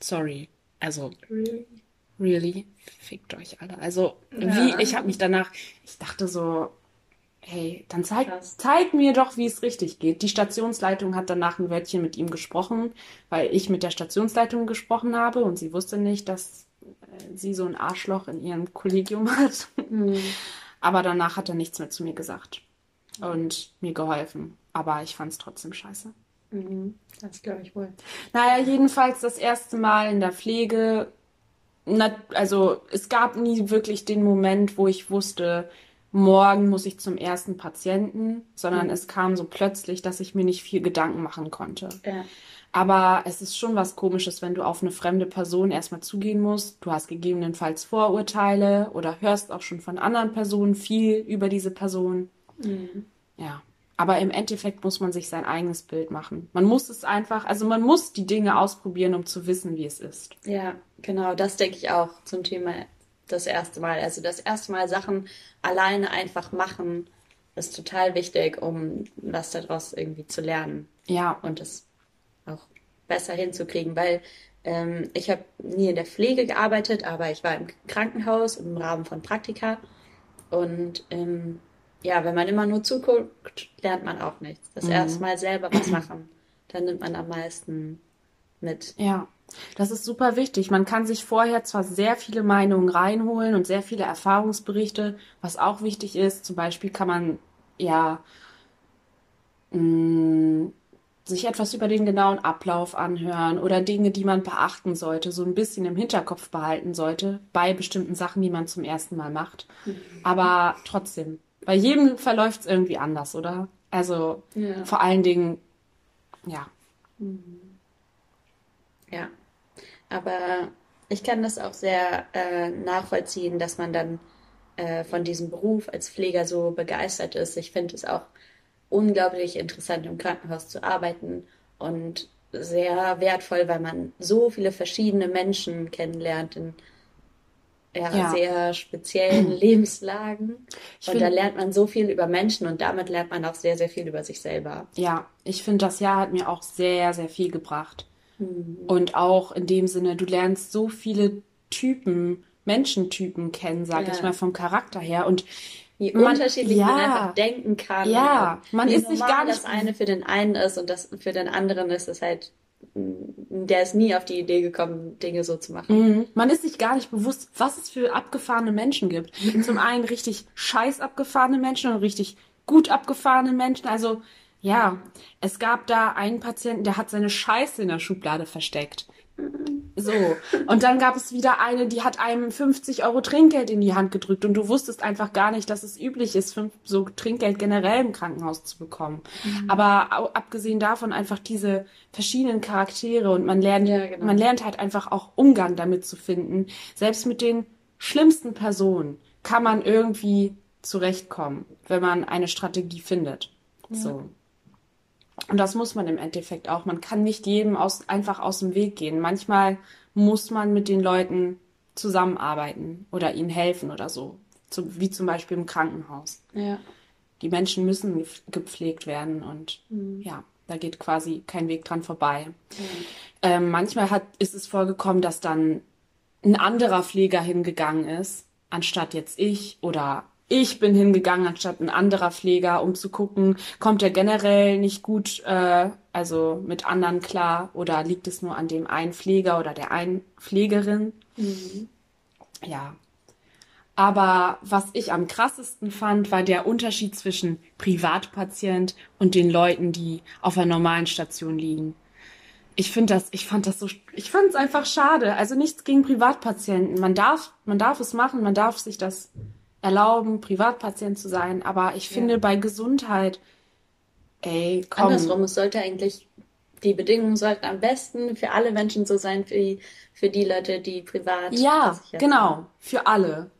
Speaker 1: sorry. Also, really? Fickt euch alle. Also, wie, ich habe mich danach, ich dachte so, hey, dann zeig, zeig mir doch, wie es richtig geht. Die Stationsleitung hat danach ein Wörtchen mit ihm gesprochen, weil ich mit der Stationsleitung gesprochen habe und sie wusste nicht, dass äh, sie so ein Arschloch in ihrem Kollegium hat. Aber danach hat er nichts mehr zu mir gesagt und mir geholfen. Aber ich fand es trotzdem scheiße.
Speaker 2: Mhm. Das glaube ich wohl.
Speaker 1: Naja, jedenfalls das erste Mal in der Pflege. Na, also es gab nie wirklich den Moment, wo ich wusste, morgen muss ich zum ersten Patienten, sondern es kam so plötzlich, dass ich mir nicht viel Gedanken machen konnte.
Speaker 2: Ja.
Speaker 1: Aber es ist schon was Komisches, wenn du auf eine fremde Person erstmal zugehen musst. Du hast gegebenenfalls Vorurteile oder hörst auch schon von anderen Personen viel über diese Person. Ja. Aber im Endeffekt muss man sich sein eigenes Bild machen. Man muss es einfach, also man muss die Dinge ausprobieren, um zu wissen, wie es ist.
Speaker 2: Ja, genau, das denke ich auch zum Thema das erste Mal. Also das erste Mal Sachen alleine einfach machen, ist total wichtig, um was daraus irgendwie zu lernen
Speaker 1: Ja,
Speaker 2: und es auch besser hinzukriegen, weil ähm, ich habe nie in der Pflege gearbeitet, aber ich war im Krankenhaus im Rahmen von Praktika und ähm, ja, wenn man immer nur zuguckt, lernt man auch nichts. Das erste Mal selber was machen, dann nimmt man am meisten mit.
Speaker 1: ja. Das ist super wichtig. Man kann sich vorher zwar sehr viele Meinungen reinholen und sehr viele Erfahrungsberichte, was auch wichtig ist. Zum Beispiel kann man ja mh, sich etwas über den genauen Ablauf anhören oder Dinge, die man beachten sollte, so ein bisschen im Hinterkopf behalten sollte bei bestimmten Sachen, die man zum ersten Mal macht. Aber trotzdem, bei jedem verläuft es irgendwie anders, oder? Also
Speaker 2: Ja.
Speaker 1: vor allen Dingen, ja.
Speaker 2: Ja. Aber ich kann das auch sehr äh, nachvollziehen, dass man dann äh, von diesem Beruf als Pfleger so begeistert ist. Ich finde es auch unglaublich interessant, im Krankenhaus zu arbeiten und sehr wertvoll, weil man so viele verschiedene Menschen kennenlernt in ja, ja. sehr speziellen Lebenslagen. Ich und da lernt man so viel über Menschen und damit lernt man auch sehr, sehr viel über sich selber.
Speaker 1: Ja, ich finde, das Jahr hat mir auch sehr, sehr viel gebracht. Mhm. Und auch in dem Sinne, du lernst so viele Typen, Menschentypen kennen, sag ja. ich mal, vom Charakter her. Und
Speaker 2: wie man, unterschiedlich ja, man einfach denken kann. Ja, man ist sich gar nicht. das eine für den einen ist und das für den anderen ist es halt der ist nie auf die Idee gekommen, Dinge so zu machen.
Speaker 1: Mhm. Man ist sich gar nicht bewusst, was es für abgefahrene Menschen gibt. Zum einen richtig scheiß abgefahrene Menschen und richtig gut abgefahrene Menschen. Also ja, es gab da einen Patienten, der hat seine Scheiße in der Schublade versteckt. So. Und dann gab es wieder eine, die hat einem 50 Euro Trinkgeld in die Hand gedrückt und du wusstest einfach gar nicht, dass es üblich ist, so Trinkgeld generell im Krankenhaus zu bekommen. Mhm. Aber abgesehen davon einfach diese verschiedenen Charaktere und man lernt, ja, genau. man lernt halt einfach auch Umgang damit zu finden. Selbst mit den schlimmsten Personen kann man irgendwie zurechtkommen, wenn man eine Strategie findet. Ja. So. Und das muss man im Endeffekt auch. Man kann nicht jedem aus, einfach aus dem Weg gehen. Manchmal muss man mit den Leuten zusammenarbeiten oder ihnen helfen oder so. Zu, wie zum Beispiel im Krankenhaus. Ja. Die Menschen müssen gepflegt werden und mhm. ja, da geht quasi kein Weg dran vorbei. Mhm. Ähm, manchmal hat, ist es vorgekommen, dass dann ein anderer Pfleger hingegangen ist, anstatt jetzt ich oder ich bin hingegangen anstatt ein anderer Pfleger, um zu gucken, kommt er generell nicht gut, äh, also mit anderen klar, oder liegt es nur an dem einen Pfleger oder der einen Pflegerin? Mhm. Ja. Aber was ich am krassesten fand, war der Unterschied zwischen Privatpatient und den Leuten, die auf einer normalen Station liegen. Ich finde das, ich fand das so, ich fand es einfach schade. Also nichts gegen Privatpatienten. Man darf, man darf es machen, man darf sich das erlauben, Privatpatient zu sein. Aber ich finde ja. bei Gesundheit, ey,
Speaker 2: komm. Andersrum, es sollte eigentlich, die Bedingungen sollten am besten für alle Menschen so sein, wie für die Leute, die privat.
Speaker 1: Ja, genau, für alle.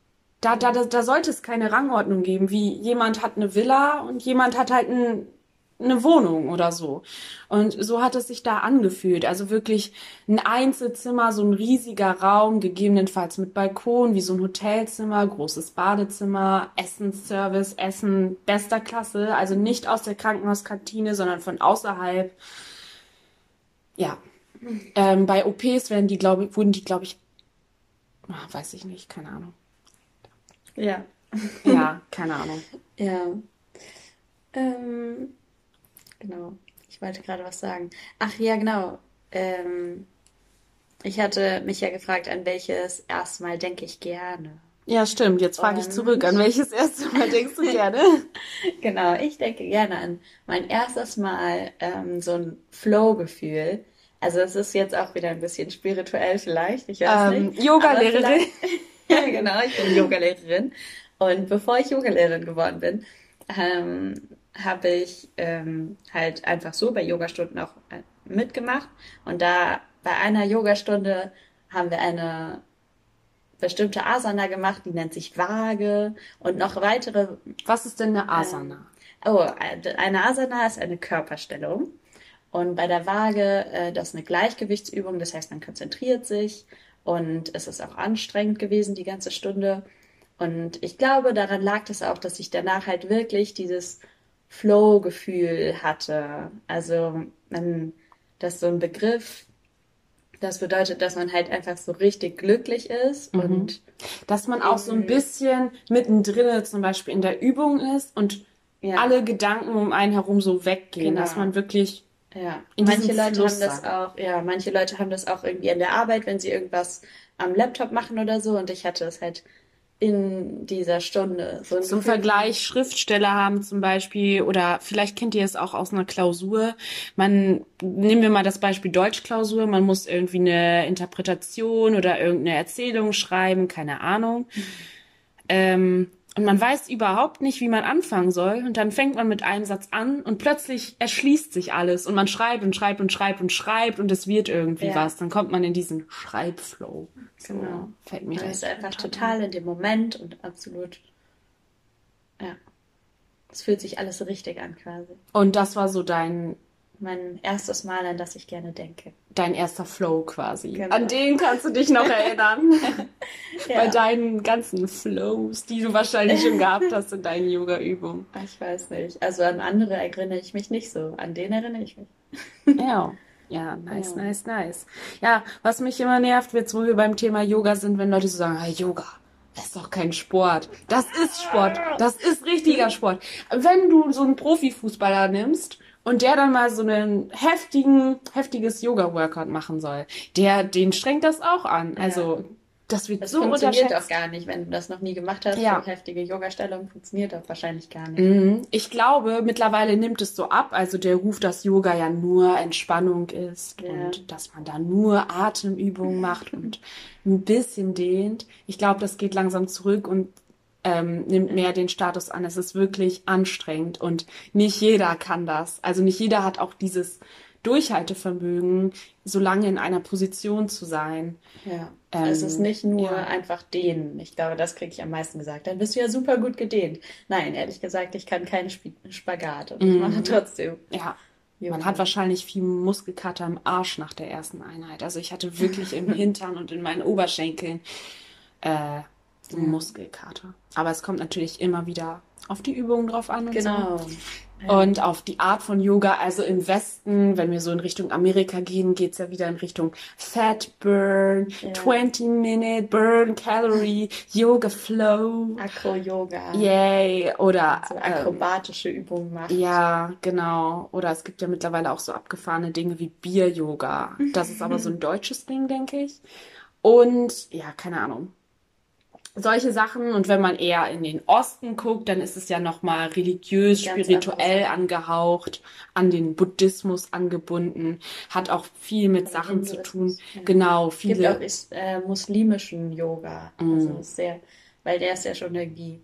Speaker 1: Da, da, da, da sollte es keine Rangordnung geben, wie jemand hat eine Villa und jemand hat halt ein eine Wohnung oder so. Und so hat es sich da angefühlt. Also wirklich ein Einzelzimmer, so ein riesiger Raum, gegebenenfalls mit Balkon, wie so ein Hotelzimmer, großes Badezimmer, Essensservice, Essen bester Klasse. Also nicht aus der Krankenhauskantine, sondern von außerhalb. Ja. Ähm, bei OPs werden die, glaube ich, wurden die, glaube ich, ach, weiß ich nicht, keine Ahnung. Ja. Ja, keine Ahnung.
Speaker 2: Ja. Ähm, Genau. Ich wollte gerade was sagen. Ach ja, genau. Ähm, ich hatte mich ja gefragt, an welches erstmal denke ich gerne.
Speaker 1: Ja, stimmt. Jetzt frage ich zurück, an welches erste Mal denkst du gerne?
Speaker 2: genau, ich denke gerne an mein erstes Mal ähm, so ein Flow-Gefühl. Also es ist jetzt auch wieder ein bisschen spirituell vielleicht, ich weiß ähm, nicht. Yoga-Lehrerin. ja, genau, ich bin Yoga-Lehrerin. Und bevor ich Yoga-Lehrerin geworden bin, ähm, habe ich ähm, halt einfach so bei Yogastunden auch äh, mitgemacht. Und da bei einer Yogastunde haben wir eine bestimmte Asana gemacht, die nennt sich Waage und noch weitere.
Speaker 1: Was ist denn eine Asana?
Speaker 2: Äh, oh, eine Asana ist eine Körperstellung. Und bei der Waage, äh, das ist eine Gleichgewichtsübung, das heißt, man konzentriert sich und es ist auch anstrengend gewesen, die ganze Stunde. Und ich glaube, daran lag es auch, dass ich danach halt wirklich dieses Flow-Gefühl hatte. Also man, das ist so ein Begriff, das bedeutet, dass man halt einfach so richtig glücklich ist mhm. und
Speaker 1: dass man auch so ein bisschen mittendrin zum Beispiel in der Übung ist und ja. alle Gedanken um einen herum so weggehen, genau. dass man wirklich
Speaker 2: ja. manche Leute Fluss haben das auch, ja, manche Leute haben das auch irgendwie in der Arbeit, wenn sie irgendwas am Laptop machen oder so und ich hatte es halt in dieser Stunde.
Speaker 1: So zum Vergleich Schriftsteller haben zum Beispiel, oder vielleicht kennt ihr es auch aus einer Klausur. Man, nehmen wir mal das Beispiel Deutschklausur, man muss irgendwie eine Interpretation oder irgendeine Erzählung schreiben, keine Ahnung. Mhm. Ähm, Und man weiß überhaupt nicht, wie man anfangen soll. Und dann fängt man mit einem Satz an und plötzlich erschließt sich alles. Und man schreibt und schreibt und schreibt und schreibt und es wird irgendwie
Speaker 2: Ja.
Speaker 1: was. Dann kommt man in diesen Schreibflow. So,
Speaker 2: Genau.
Speaker 1: Fällt mir
Speaker 2: Man
Speaker 1: das
Speaker 2: ist einfach total in dem Moment und absolut, ja. Es fühlt sich alles richtig an quasi.
Speaker 1: Und das war so dein,
Speaker 2: Mein erstes Mal, an das ich gerne denke.
Speaker 1: dein erster Flow quasi.
Speaker 2: Genau.
Speaker 1: An den kannst du dich noch erinnern. Bei
Speaker 2: Ja.
Speaker 1: deinen ganzen Flows, die du wahrscheinlich schon gehabt hast in deinen Yoga-Übungen.
Speaker 2: Ich weiß nicht. Also an andere erinnere ich mich nicht so. An den erinnere ich mich.
Speaker 1: Ja. Ja, nice,
Speaker 2: Ja.
Speaker 1: nice, nice. Ja, was mich immer nervt, jetzt wo wir beim Thema Yoga sind, wenn Leute so sagen, hey, Yoga, das ist doch kein Sport. Das ist Sport. Das ist richtiger Sport. Wenn du so einen Profifußballer nimmst und der dann mal so einen heftigen, heftiges Yoga-Workout machen soll, der, den strengt das auch an. Also, das wird
Speaker 2: Das
Speaker 1: so
Speaker 2: funktioniert
Speaker 1: unterschätzt.
Speaker 2: auch gar nicht, wenn du das noch nie gemacht hast.
Speaker 1: Ja.
Speaker 2: So heftige Yoga-Stellung funktioniert doch wahrscheinlich gar nicht.
Speaker 1: Mhm. Ich glaube, mittlerweile nimmt es so ab. Also der Ruf, dass Yoga ja nur Entspannung ist
Speaker 2: Ja.
Speaker 1: und dass man da nur Atemübungen macht und ein bisschen dehnt. Ich glaube, das geht langsam zurück und ähm, nimmt mehr den Status an. Es ist wirklich anstrengend und nicht jeder kann das. Also nicht jeder hat auch dieses Durchhaltevermögen, so lange in einer Position zu sein.
Speaker 2: Ja.
Speaker 1: Ähm,
Speaker 2: es ist nicht nur
Speaker 1: ja.
Speaker 2: einfach dehnen. Ich glaube, das kriege ich am meisten gesagt. Dann bist du ja super gut gedehnt. Nein, ehrlich gesagt, ich kann keinen Sp Spagat und ich
Speaker 1: Mhm.
Speaker 2: mache trotzdem.
Speaker 1: Ja,
Speaker 2: Yoga.
Speaker 1: Man hat wahrscheinlich viel Muskelkater im Arsch nach der ersten Einheit. Also ich hatte wirklich im Hintern und in meinen Oberschenkeln äh, Muskelkater. Aber es kommt natürlich immer wieder auf die Übungen drauf an und
Speaker 2: Genau.
Speaker 1: so. Und auf die Art von Yoga. Also im Westen, wenn wir so in Richtung Amerika gehen, geht's ja wieder in Richtung Fat Burn,
Speaker 2: Ja.
Speaker 1: 20 Minute Burn Calorie, Yoga Flow.
Speaker 2: Akro-Yoga.
Speaker 1: Yay. Oder
Speaker 2: So
Speaker 1: ähm,
Speaker 2: akrobatische Übungen macht.
Speaker 1: ja, genau. Oder es gibt ja mittlerweile auch so abgefahrene Dinge wie Bier-Yoga. Das ist aber so ein deutsches Ding, denke ich. Und ja, keine Ahnung. Solche Sachen. Und wenn man eher in den Osten guckt, dann ist es ja nochmal religiös,
Speaker 2: Ganz
Speaker 1: spirituell angehaucht, an den Buddhismus angebunden, hat auch viel mit Sachen zu tun.
Speaker 2: Ja.
Speaker 1: Genau,
Speaker 2: Es gibt
Speaker 1: viele.
Speaker 2: auch ist, äh, muslimischen Yoga. Also ist sehr, weil der ist ja schon irgendwie,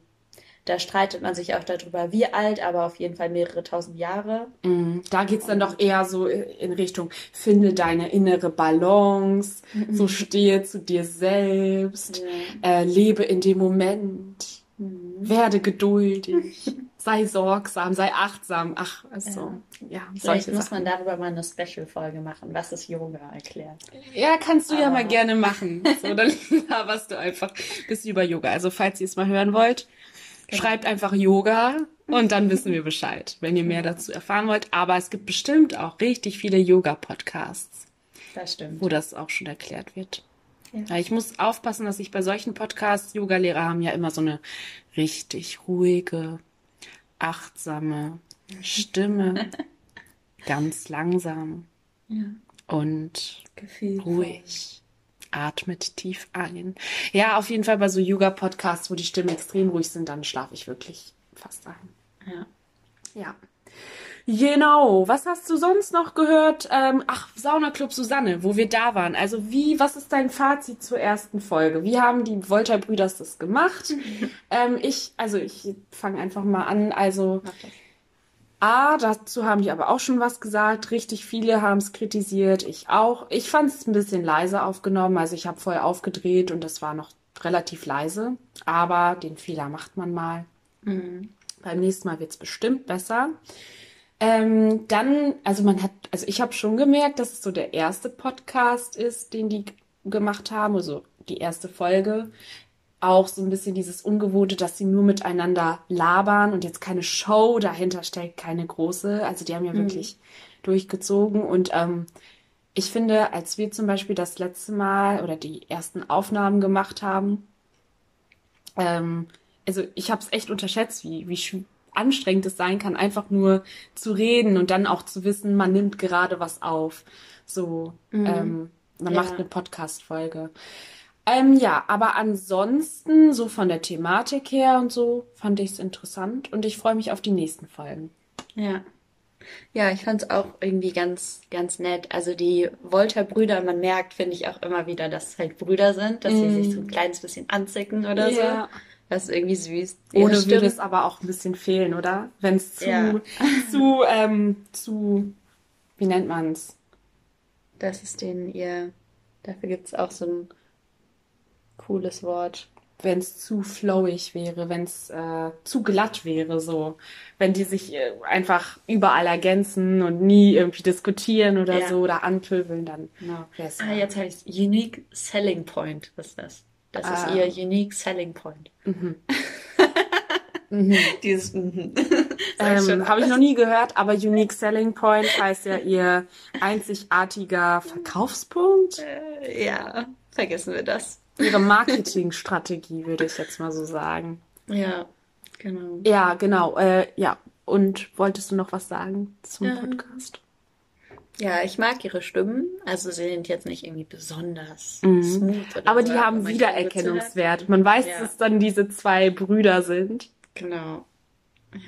Speaker 2: da streitet man sich auch darüber, wie alt, aber auf jeden Fall mehrere tausend Jahre.
Speaker 1: Mm, Da geht's dann doch eher so in Richtung, finde deine innere Balance, so stehe zu dir selbst, äh, lebe in dem Moment, werde geduldig, sei sorgsam, sei achtsam. Ach, also, ja,
Speaker 2: Vielleicht
Speaker 1: solche
Speaker 2: muss
Speaker 1: Sachen.
Speaker 2: man darüber mal eine Special-Folge machen. Was ist Yoga erklärt?
Speaker 1: Ja, kannst du ja mal gerne machen. So, dann laberst du einfach ein bisschen über Yoga. Also, falls ihr es mal hören wollt, schreibt einfach Yoga und dann wissen wir Bescheid, wenn ihr mehr dazu erfahren wollt. Aber es gibt bestimmt auch richtig viele Yoga-Podcasts,
Speaker 2: Das stimmt.
Speaker 1: wo das auch schon erklärt wird.
Speaker 2: Ja.
Speaker 1: Ja, ich muss aufpassen, dass ich bei solchen Podcasts, Yoga-Lehrer haben ja immer so eine richtig ruhige, achtsame Stimme, ganz langsam
Speaker 2: Ja.
Speaker 1: und
Speaker 2: Gefühl.
Speaker 1: ruhig. Atmet tief ein. Ja, auf jeden Fall bei so Yoga-Podcasts, wo die Stimmen extrem ruhig sind, dann schlafe ich wirklich fast ein.
Speaker 2: Ja.
Speaker 1: Ja. Genau. Was hast du sonst noch gehört? Ähm, ach, Saunaclub Susanne, wo wir da waren. Also wie, was ist dein Fazit zur ersten Folge? Wie haben die Volta-Brüders das gemacht? ähm, ich, also ich fange einfach mal an. Also
Speaker 2: Mach das.
Speaker 1: A, dazu haben die aber auch schon was gesagt. Richtig viele haben es kritisiert, ich auch. Ich fand es ein bisschen leise aufgenommen, also ich habe voll aufgedreht und das war noch relativ leise. Aber den Fehler macht man mal. Beim nächsten Mal wird es bestimmt besser. Ähm, dann, also man hat, also ich habe schon gemerkt, dass es so der erste Podcast ist, den die gemacht haben, also die erste Folge. Auch so ein bisschen dieses Ungewohnte, dass sie nur miteinander labern und jetzt keine Show dahinter steckt, keine große. Also die haben ja wirklich durchgezogen und ähm, ich finde, als wir zum Beispiel das letzte Mal oder die ersten Aufnahmen gemacht haben, ähm, also ich habe es echt unterschätzt, wie, wie anstrengend es sein kann, einfach nur zu reden und dann auch zu wissen, man nimmt gerade was auf. So, ähm, man
Speaker 2: Ja.
Speaker 1: macht eine Podcast-Folge. Ähm, ja, aber ansonsten, so von der Thematik her und so, fand ich es interessant und ich freue mich auf die nächsten Folgen.
Speaker 2: Ja. Ja, ich fand's auch irgendwie ganz, ganz nett. Also die Volta-Brüder, man merkt, finde ich auch immer wieder, dass es halt Brüder sind, dass sie sich so ein kleines bisschen anzicken oder
Speaker 1: Ja.
Speaker 2: so. Das ist irgendwie süß.
Speaker 1: Ohne
Speaker 2: Ihre
Speaker 1: würde es aber auch ein bisschen fehlen, oder? Wenn es zu,
Speaker 2: Ja.
Speaker 1: zu, ähm, zu, wie nennt man's?
Speaker 2: Das ist den ihr. Dafür gibt es auch so ein cooles Wort.
Speaker 1: Wenn es zu flowig wäre, wenn es äh, zu glatt wäre, so. Wenn die sich äh, einfach überall ergänzen und nie irgendwie diskutieren oder
Speaker 2: Ja.
Speaker 1: so oder anpöbeln, dann
Speaker 2: Genau.
Speaker 1: wär's
Speaker 2: Ah, jetzt ich Unique Selling Point. Was ist das? Das
Speaker 1: Ah.
Speaker 2: ist ihr Unique Selling Point. Dieses mhm. Sag's schon
Speaker 1: Ähm, Habe ich noch nie gehört, aber Unique Selling Point heißt ja ihr einzigartiger Verkaufspunkt.
Speaker 2: Äh, Ja, vergessen wir das.
Speaker 1: Ihre Marketingstrategie, würde ich jetzt mal so sagen.
Speaker 2: Ja, genau.
Speaker 1: Ja, genau. Äh, ja. Und wolltest du noch was sagen zum
Speaker 2: Ja.
Speaker 1: Podcast?
Speaker 2: Ja, ich mag ihre Stimmen. Also sie sind jetzt nicht irgendwie besonders
Speaker 1: Mhm.
Speaker 2: smooth oder
Speaker 1: Aber
Speaker 2: so,
Speaker 1: die haben Wiedererkennungswert. Man weiß,
Speaker 2: Ja.
Speaker 1: dass es dann diese zwei Brüder sind.
Speaker 2: Genau.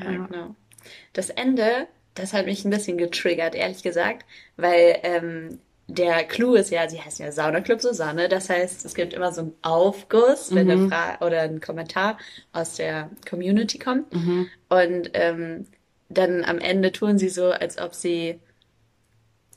Speaker 2: Ja,
Speaker 1: Ja.
Speaker 2: genau. Das Ende, das hat mich ein bisschen getriggert, ehrlich gesagt, weil ähm, der Clou ist ja, sie heißt ja Sauna Club Susanne, das heißt, es gibt immer so einen Aufguss, wenn eine Frage oder ein Kommentar aus der Community kommt. Und ähm, dann am Ende tun sie so, als ob sie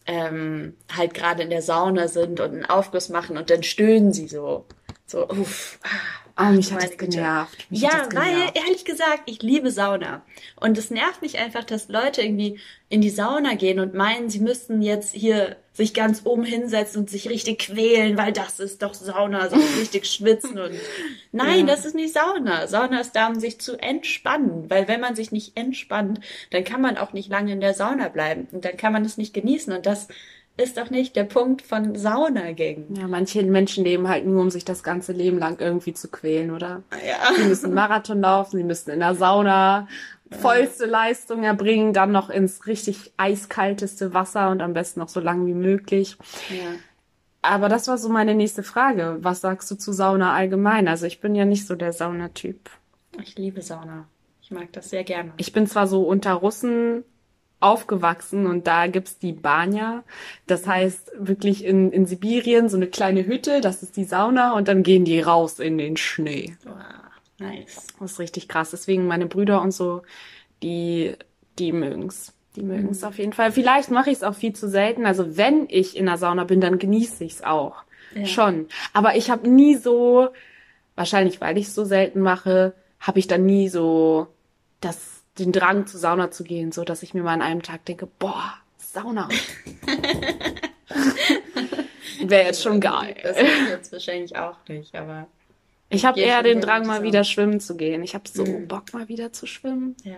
Speaker 2: ähm, halt gerade in der Sauna sind und einen Aufguss machen und dann stöhnen sie so. So, uff, ah,
Speaker 1: Ah, mich hat das genervt. Mich
Speaker 2: Ja,
Speaker 1: das
Speaker 2: weil,
Speaker 1: genervt.
Speaker 2: ehrlich gesagt, ich liebe Sauna. Und es nervt mich einfach, dass Leute irgendwie in die Sauna gehen und meinen, sie müssten jetzt hier sich ganz oben hinsetzen und sich richtig quälen, weil das ist doch Sauna, so richtig schwitzen und nein,
Speaker 1: Ja.
Speaker 2: das ist nicht Sauna. Sauna ist da, um sich zu entspannen, weil wenn man sich nicht entspannt, dann kann man auch nicht lange in der Sauna bleiben und dann kann man es nicht genießen und das ist doch nicht der Punkt von Saunagängen.
Speaker 1: Ja, manche Menschen leben halt nur, um sich das ganze Leben lang irgendwie zu quälen, oder?
Speaker 2: Ja.
Speaker 1: Sie müssen Marathon laufen, sie müssen in der Sauna vollste Leistung erbringen, dann noch ins richtig eiskalteste Wasser und am besten noch so lang wie möglich.
Speaker 2: Ja.
Speaker 1: Aber das war so meine nächste Frage. Was sagst du zu Sauna allgemein? Also ich bin ja nicht so der Saunatyp.
Speaker 2: Ich liebe Sauna. Ich mag das sehr gerne.
Speaker 1: Ich bin zwar so unter Russen aufgewachsen und da gibt's die Banja. Das heißt wirklich in, in Sibirien so eine kleine Hütte, das ist die Sauna und dann gehen die raus in den Schnee.
Speaker 2: Wow, nice.
Speaker 1: Das ist richtig krass. Deswegen meine Brüder und so, die, die mögen's. Die mögen's auf jeden Fall. Vielleicht mache ich es auch viel zu selten. Also wenn ich in der Sauna bin, dann genieße ich's auch.
Speaker 2: Ja.
Speaker 1: Schon. Aber ich habe nie so, wahrscheinlich weil ich es so selten mache, habe ich dann nie so das, den Drang zur Sauna zu gehen, so dass ich mir mal an einem Tag denke, boah, Sauna. Wäre jetzt schon geil.
Speaker 2: Das ist jetzt wahrscheinlich auch nicht, aber
Speaker 1: Ich habe eher den Drang, mal wieder schwimmen zu gehen. Ich habe so
Speaker 2: Mhm.
Speaker 1: Bock, mal wieder zu schwimmen.
Speaker 2: ja.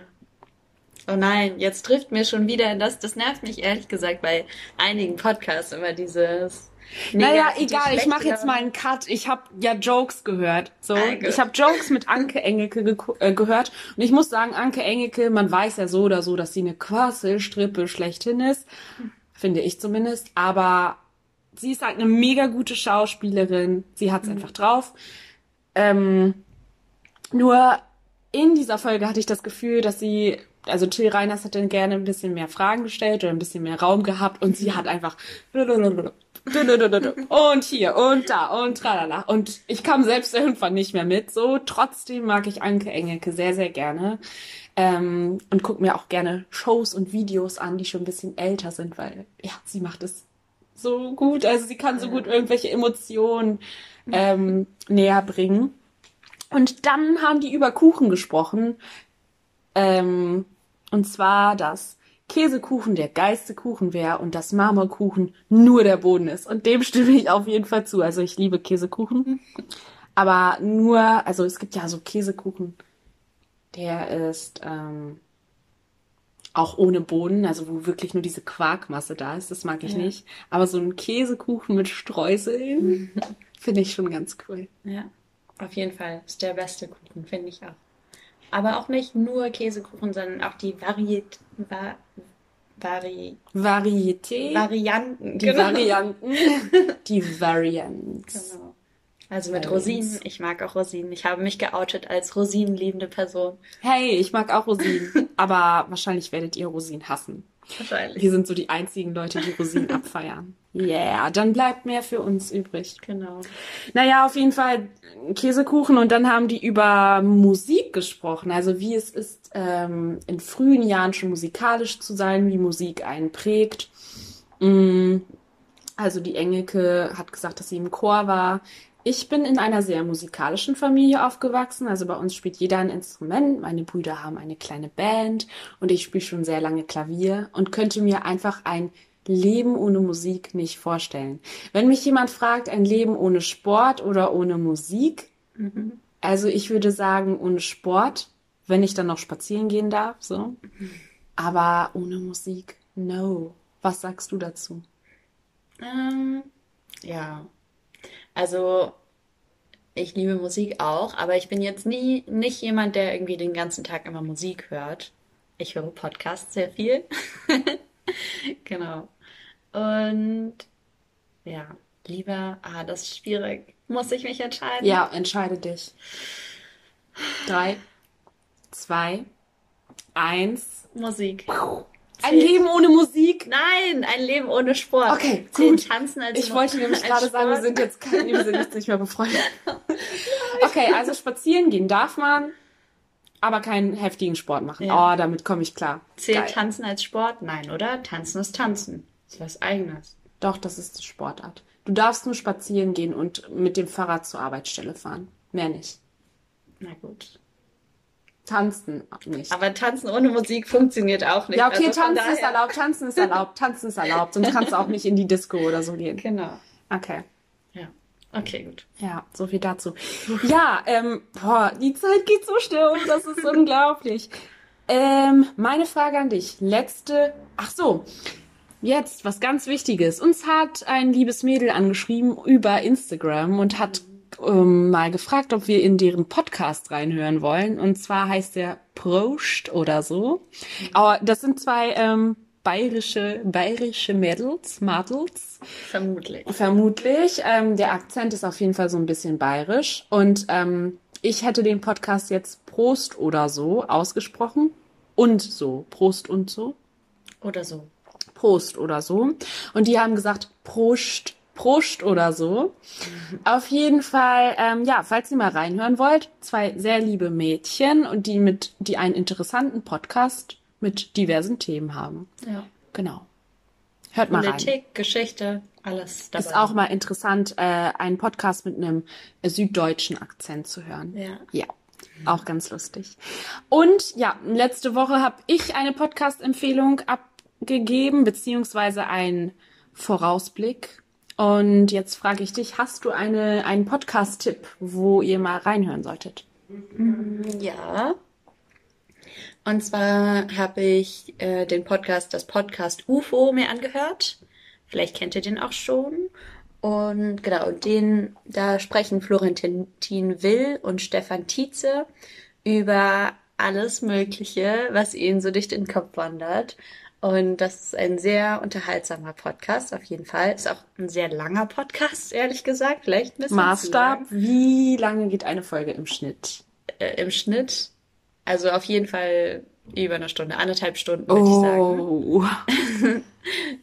Speaker 2: Oh nein, jetzt trifft mir schon wieder das. Das nervt mich ehrlich gesagt bei einigen Podcasts immer dieses.
Speaker 1: Naja,
Speaker 2: negativ
Speaker 1: egal, ich mache jetzt mal einen Cut. Ich habe ja Jokes gehört. So,
Speaker 2: gut.
Speaker 1: ich habe Jokes mit Anke Engelke geku- äh, gehört und ich muss sagen, Anke Engelke, man weiß ja so oder so, dass sie eine Quasselstrippe schlechthin ist, finde ich zumindest, aber sie ist halt eine mega gute Schauspielerin. Sie hat's einfach drauf. Ähm, nur in dieser Folge hatte ich das Gefühl, dass sie, also Till Reiners hat dann gerne ein bisschen mehr Fragen gestellt oder ein bisschen mehr Raum gehabt und sie hat einfach und hier und da und tralala. Und ich kam selbst irgendwann nicht mehr mit. So, trotzdem mag ich Anke Engelke sehr, sehr gerne. Ähm, und guck mir auch gerne Shows und Videos an, die schon ein bisschen älter sind, weil ja, sie macht es so gut. Also sie kann so gut irgendwelche Emotionen ähm, näher bringen. Und dann haben die über Kuchen gesprochen. Ähm, und zwar, dass Käsekuchen der geilste Kuchen wäre und dass Marmorkuchen nur der Boden ist. Und dem stimme ich auf jeden Fall zu. Also ich liebe Käsekuchen. Aber nur, also es gibt ja so Käsekuchen, der ist ähm, auch ohne Boden, also wo wirklich nur diese Quarkmasse da ist. Das mag ich
Speaker 2: Ja.
Speaker 1: nicht. Aber so ein Käsekuchen mit Streuseln finde ich schon ganz cool.
Speaker 2: Ja, auf jeden Fall. Ist der beste Kuchen, finde ich auch. Aber auch nicht nur Käsekuchen, sondern auch die Variet, Va Vari
Speaker 1: Varieté.
Speaker 2: Varianten.
Speaker 1: die
Speaker 2: genau.
Speaker 1: Varianten. Die Variants.
Speaker 2: Genau. Also mit
Speaker 1: Variants.
Speaker 2: Rosinen. Ich mag auch Rosinen. Ich habe mich geoutet als rosinenliebende Person.
Speaker 1: Hey, ich mag auch Rosinen. aber wahrscheinlich werdet ihr Rosinen hassen.
Speaker 2: Wahrscheinlich.
Speaker 1: Wir sind so die einzigen Leute, die Rosinen abfeiern. Yeah, dann bleibt mehr für uns übrig.
Speaker 2: Genau.
Speaker 1: Naja, auf jeden Fall Käsekuchen und dann haben die über Musik gesprochen, also wie es ist, ähm, in frühen Jahren schon musikalisch zu sein, wie Musik einen prägt. Mm, Also die Engelke hat gesagt, dass sie im Chor war. Ich bin in einer sehr musikalischen Familie aufgewachsen. Also bei uns spielt jeder ein Instrument. Meine Brüder haben eine kleine Band und ich spiele schon sehr lange Klavier und könnte mir einfach ein Leben ohne Musik nicht vorstellen. Wenn mich jemand fragt, ein Leben ohne Sport oder ohne Musik, also ich würde sagen ohne Sport, wenn ich dann noch spazieren gehen darf, so. Aber ohne Musik, no. Was sagst du dazu?
Speaker 2: Ähm, ja. Also, ich liebe Musik auch, aber ich bin jetzt nie nicht jemand, der irgendwie den ganzen Tag immer Musik hört. Ich höre Podcasts sehr viel. Genau. Und ja, lieber, ah, das ist schwierig. Muss ich mich entscheiden?
Speaker 1: Ja, entscheide dich. Drei, zwei, eins.
Speaker 2: Musik.
Speaker 1: Ein Leben ohne Musik.
Speaker 2: Nein, ein Leben ohne Sport.
Speaker 1: Okay,
Speaker 2: Zählt
Speaker 1: gut.
Speaker 2: Tanzen als
Speaker 1: Ich wollte nämlich gerade sagen, wir sind jetzt kein, wir sind jetzt nicht mehr befreundet. Okay, also spazieren gehen darf man, aber keinen heftigen Sport machen.
Speaker 2: Ja.
Speaker 1: Oh, damit komme ich klar.
Speaker 2: Zählt
Speaker 1: Geil.
Speaker 2: Tanzen als Sport? Nein, oder? Tanzen ist Tanzen. Ist was Eigenes.
Speaker 1: Doch, das ist die Sportart. Du darfst nur spazieren gehen und mit dem Fahrrad zur Arbeitsstelle fahren. Mehr nicht.
Speaker 2: Na gut.
Speaker 1: Tanzen nicht.
Speaker 2: Aber Tanzen ohne Musik funktioniert auch nicht.
Speaker 1: Ja, okay,
Speaker 2: Also
Speaker 1: tanzen ist
Speaker 2: daher-
Speaker 1: erlaubt, tanzen ist erlaubt, tanzen ist erlaubt. Sonst kannst du auch nicht in die Disco oder so gehen.
Speaker 2: Genau.
Speaker 1: Okay.
Speaker 2: Ja. Okay, gut.
Speaker 1: Ja, so viel dazu. Ja, ähm, boah, die Zeit geht so schnell um, das ist unglaublich. Ähm, meine Frage an dich. Letzte, ach so, jetzt was ganz Wichtiges. Uns hat ein liebes Mädel angeschrieben über Instagram und hat ähm, mal gefragt, ob wir in deren Podcast reinhören wollen. Und zwar heißt der Prost oder so. Aber das sind zwei ähm, bayerische, bayerische Mädels, Mädels.
Speaker 2: Vermutlich.
Speaker 1: Vermutlich. Ähm, der Akzent ist auf jeden Fall so ein bisschen bayerisch. Und ähm, ich hätte den Podcast jetzt Prost oder so ausgesprochen. Und so. Prost und so.
Speaker 2: Oder so.
Speaker 1: Prost oder so. Und die haben gesagt Prost, Prost oder so. Auf jeden Fall, ähm, ja, falls ihr mal reinhören wollt, zwei sehr liebe Mädchen und die mit, die einen interessanten Podcast mit diversen Themen haben.
Speaker 2: Ja.
Speaker 1: Genau. Hört mal rein.
Speaker 2: Politik, Geschichte, alles dabei.
Speaker 1: Ist auch mal interessant, äh, einen Podcast mit einem süddeutschen Akzent zu hören.
Speaker 2: Ja.
Speaker 1: Ja, auch ganz lustig. Und ja, letzte Woche habe ich eine Podcast-Empfehlung abgegeben, beziehungsweise einen Vorausblick. Und jetzt frage ich dich, hast du eine, einen Podcast-Tipp, wo ihr mal reinhören solltet?
Speaker 2: Ja. Und zwar habe ich äh, den Podcast, das Podcast UFO mir angehört. Vielleicht kennt ihr den auch schon. Und genau, den, da sprechen Florentin Will und Stefan Tietze über alles Mögliche, was ihnen so durch den Kopf wandert. Und das ist ein sehr unterhaltsamer Podcast, auf jeden Fall. Ist auch ein sehr langer Podcast, ehrlich gesagt. Vielleicht ein bisschen zu
Speaker 1: Maßstab,
Speaker 2: lang.
Speaker 1: wie lange geht eine Folge im Schnitt?
Speaker 2: äh, im Schnitt. Also auf jeden Fall über eine Stunde, anderthalb Stunden, würde ich sagen.
Speaker 1: Oh,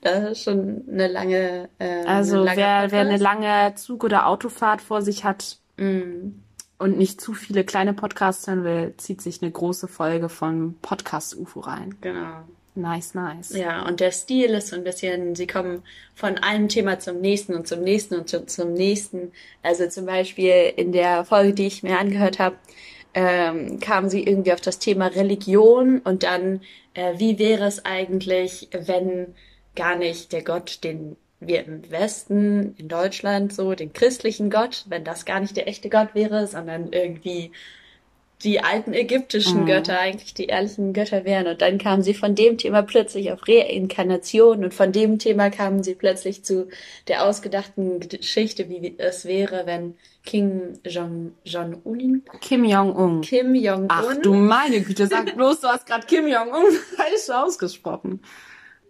Speaker 2: Das ist schon eine lange. Äh,
Speaker 1: also
Speaker 2: eine lange
Speaker 1: wer, wer eine lange Zug- oder Autofahrt vor sich hat,
Speaker 2: Mm,
Speaker 1: und nicht zu viele kleine Podcasts hören will, zieht sich eine große Folge von Podcast UFO rein.
Speaker 2: genau.
Speaker 1: Nice, nice.
Speaker 2: Ja, und der Stil ist so ein bisschen, sie kommen von einem Thema zum nächsten und zum nächsten und zum, zum nächsten. Also zum Beispiel in der Folge, die ich mir angehört habe, ähm, kamen sie irgendwie auf das Thema Religion und dann, äh, wie wäre es eigentlich, wenn gar nicht der Gott, den wir im Westen, in Deutschland so, den christlichen Gott, wenn das gar nicht der echte Gott wäre, sondern irgendwie die alten ägyptischen
Speaker 1: Mhm.
Speaker 2: Götter eigentlich die ehrlichen Götter wären. Und dann kamen sie von dem Thema plötzlich auf Reinkarnation und von dem Thema kamen sie plötzlich zu der ausgedachten Geschichte, wie es wäre, wenn King Jong, Jong-un,
Speaker 1: Kim Jong-un.
Speaker 2: Kim Jong-un,
Speaker 1: Ach du meine Güte, sag bloß, du hast gerade Kim Jong-un falsch ausgesprochen.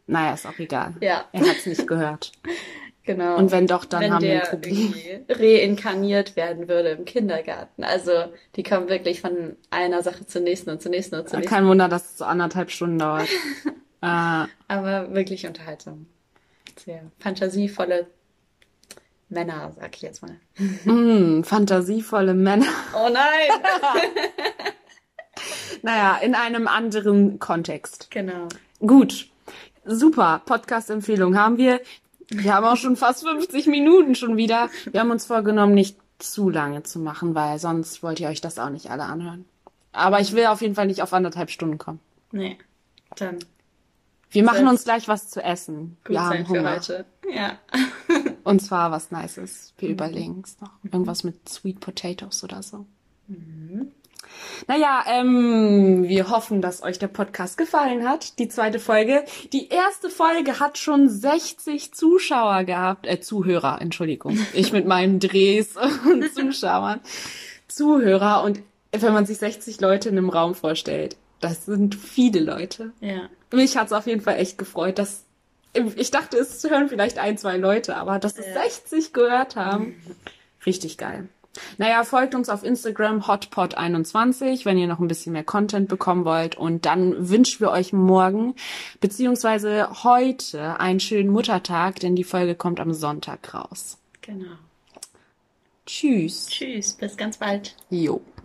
Speaker 1: Naja, ist auch egal.
Speaker 2: ja,
Speaker 1: Er hat's nicht gehört.
Speaker 2: genau.
Speaker 1: Und wenn doch, dann
Speaker 2: wenn
Speaker 1: haben wir ein Problem.
Speaker 2: reinkarniert werden würde im Kindergarten. Also die kommen wirklich von einer Sache zur nächsten und zur nächsten und zur nächsten.
Speaker 1: Kein Wunder, dass es so anderthalb Stunden dauert. Äh,
Speaker 2: Aber wirklich unterhaltsam. Sehr fantasievolle Männer, sag ich jetzt mal.
Speaker 1: mh, fantasievolle Männer.
Speaker 2: Oh nein!
Speaker 1: Naja, in einem anderen Kontext.
Speaker 2: genau.
Speaker 1: Gut. Super. Podcast-Empfehlung haben wir. Wir haben auch schon fast 50 Minuten schon wieder. Wir haben uns vorgenommen, nicht zu lange zu machen, weil sonst wollt ihr euch das auch nicht alle anhören. Aber ich will auf jeden Fall nicht auf anderthalb Stunden kommen.
Speaker 2: Nee. Dann
Speaker 1: Wir machen uns gleich was zu essen.
Speaker 2: gut
Speaker 1: wir haben
Speaker 2: für
Speaker 1: Hunger.
Speaker 2: heute. Ja.
Speaker 1: Und zwar was Nices.
Speaker 2: Mhm.
Speaker 1: Wir überlegen es noch. Irgendwas mit Sweet Potatoes oder so.
Speaker 2: Mhm.
Speaker 1: Naja, ähm, wir hoffen, dass euch der Podcast gefallen hat. Die zweite Folge. Die erste Folge hat schon 60 Zuschauer gehabt. Äh, Zuhörer, Entschuldigung. Ich mit meinen Drehs und Zuschauern. Zuhörer. Und wenn man sich 60 Leute in einem Raum vorstellt, das sind viele Leute.
Speaker 2: Ja.
Speaker 1: Mich hat's auf jeden Fall echt gefreut, dass ich dachte, es hören vielleicht ein, zwei Leute, aber dass es
Speaker 2: Ja.
Speaker 1: 60 gehört haben, richtig geil. Naja, folgt uns auf Instagram hotpot21, wenn ihr noch ein bisschen mehr Content bekommen wollt. Und dann wünschen wir euch morgen beziehungsweise heute einen schönen Muttertag, denn die Folge kommt am Sonntag raus.
Speaker 2: Genau.
Speaker 1: Tschüss.
Speaker 2: Tschüss. Bis ganz bald.
Speaker 1: Jo.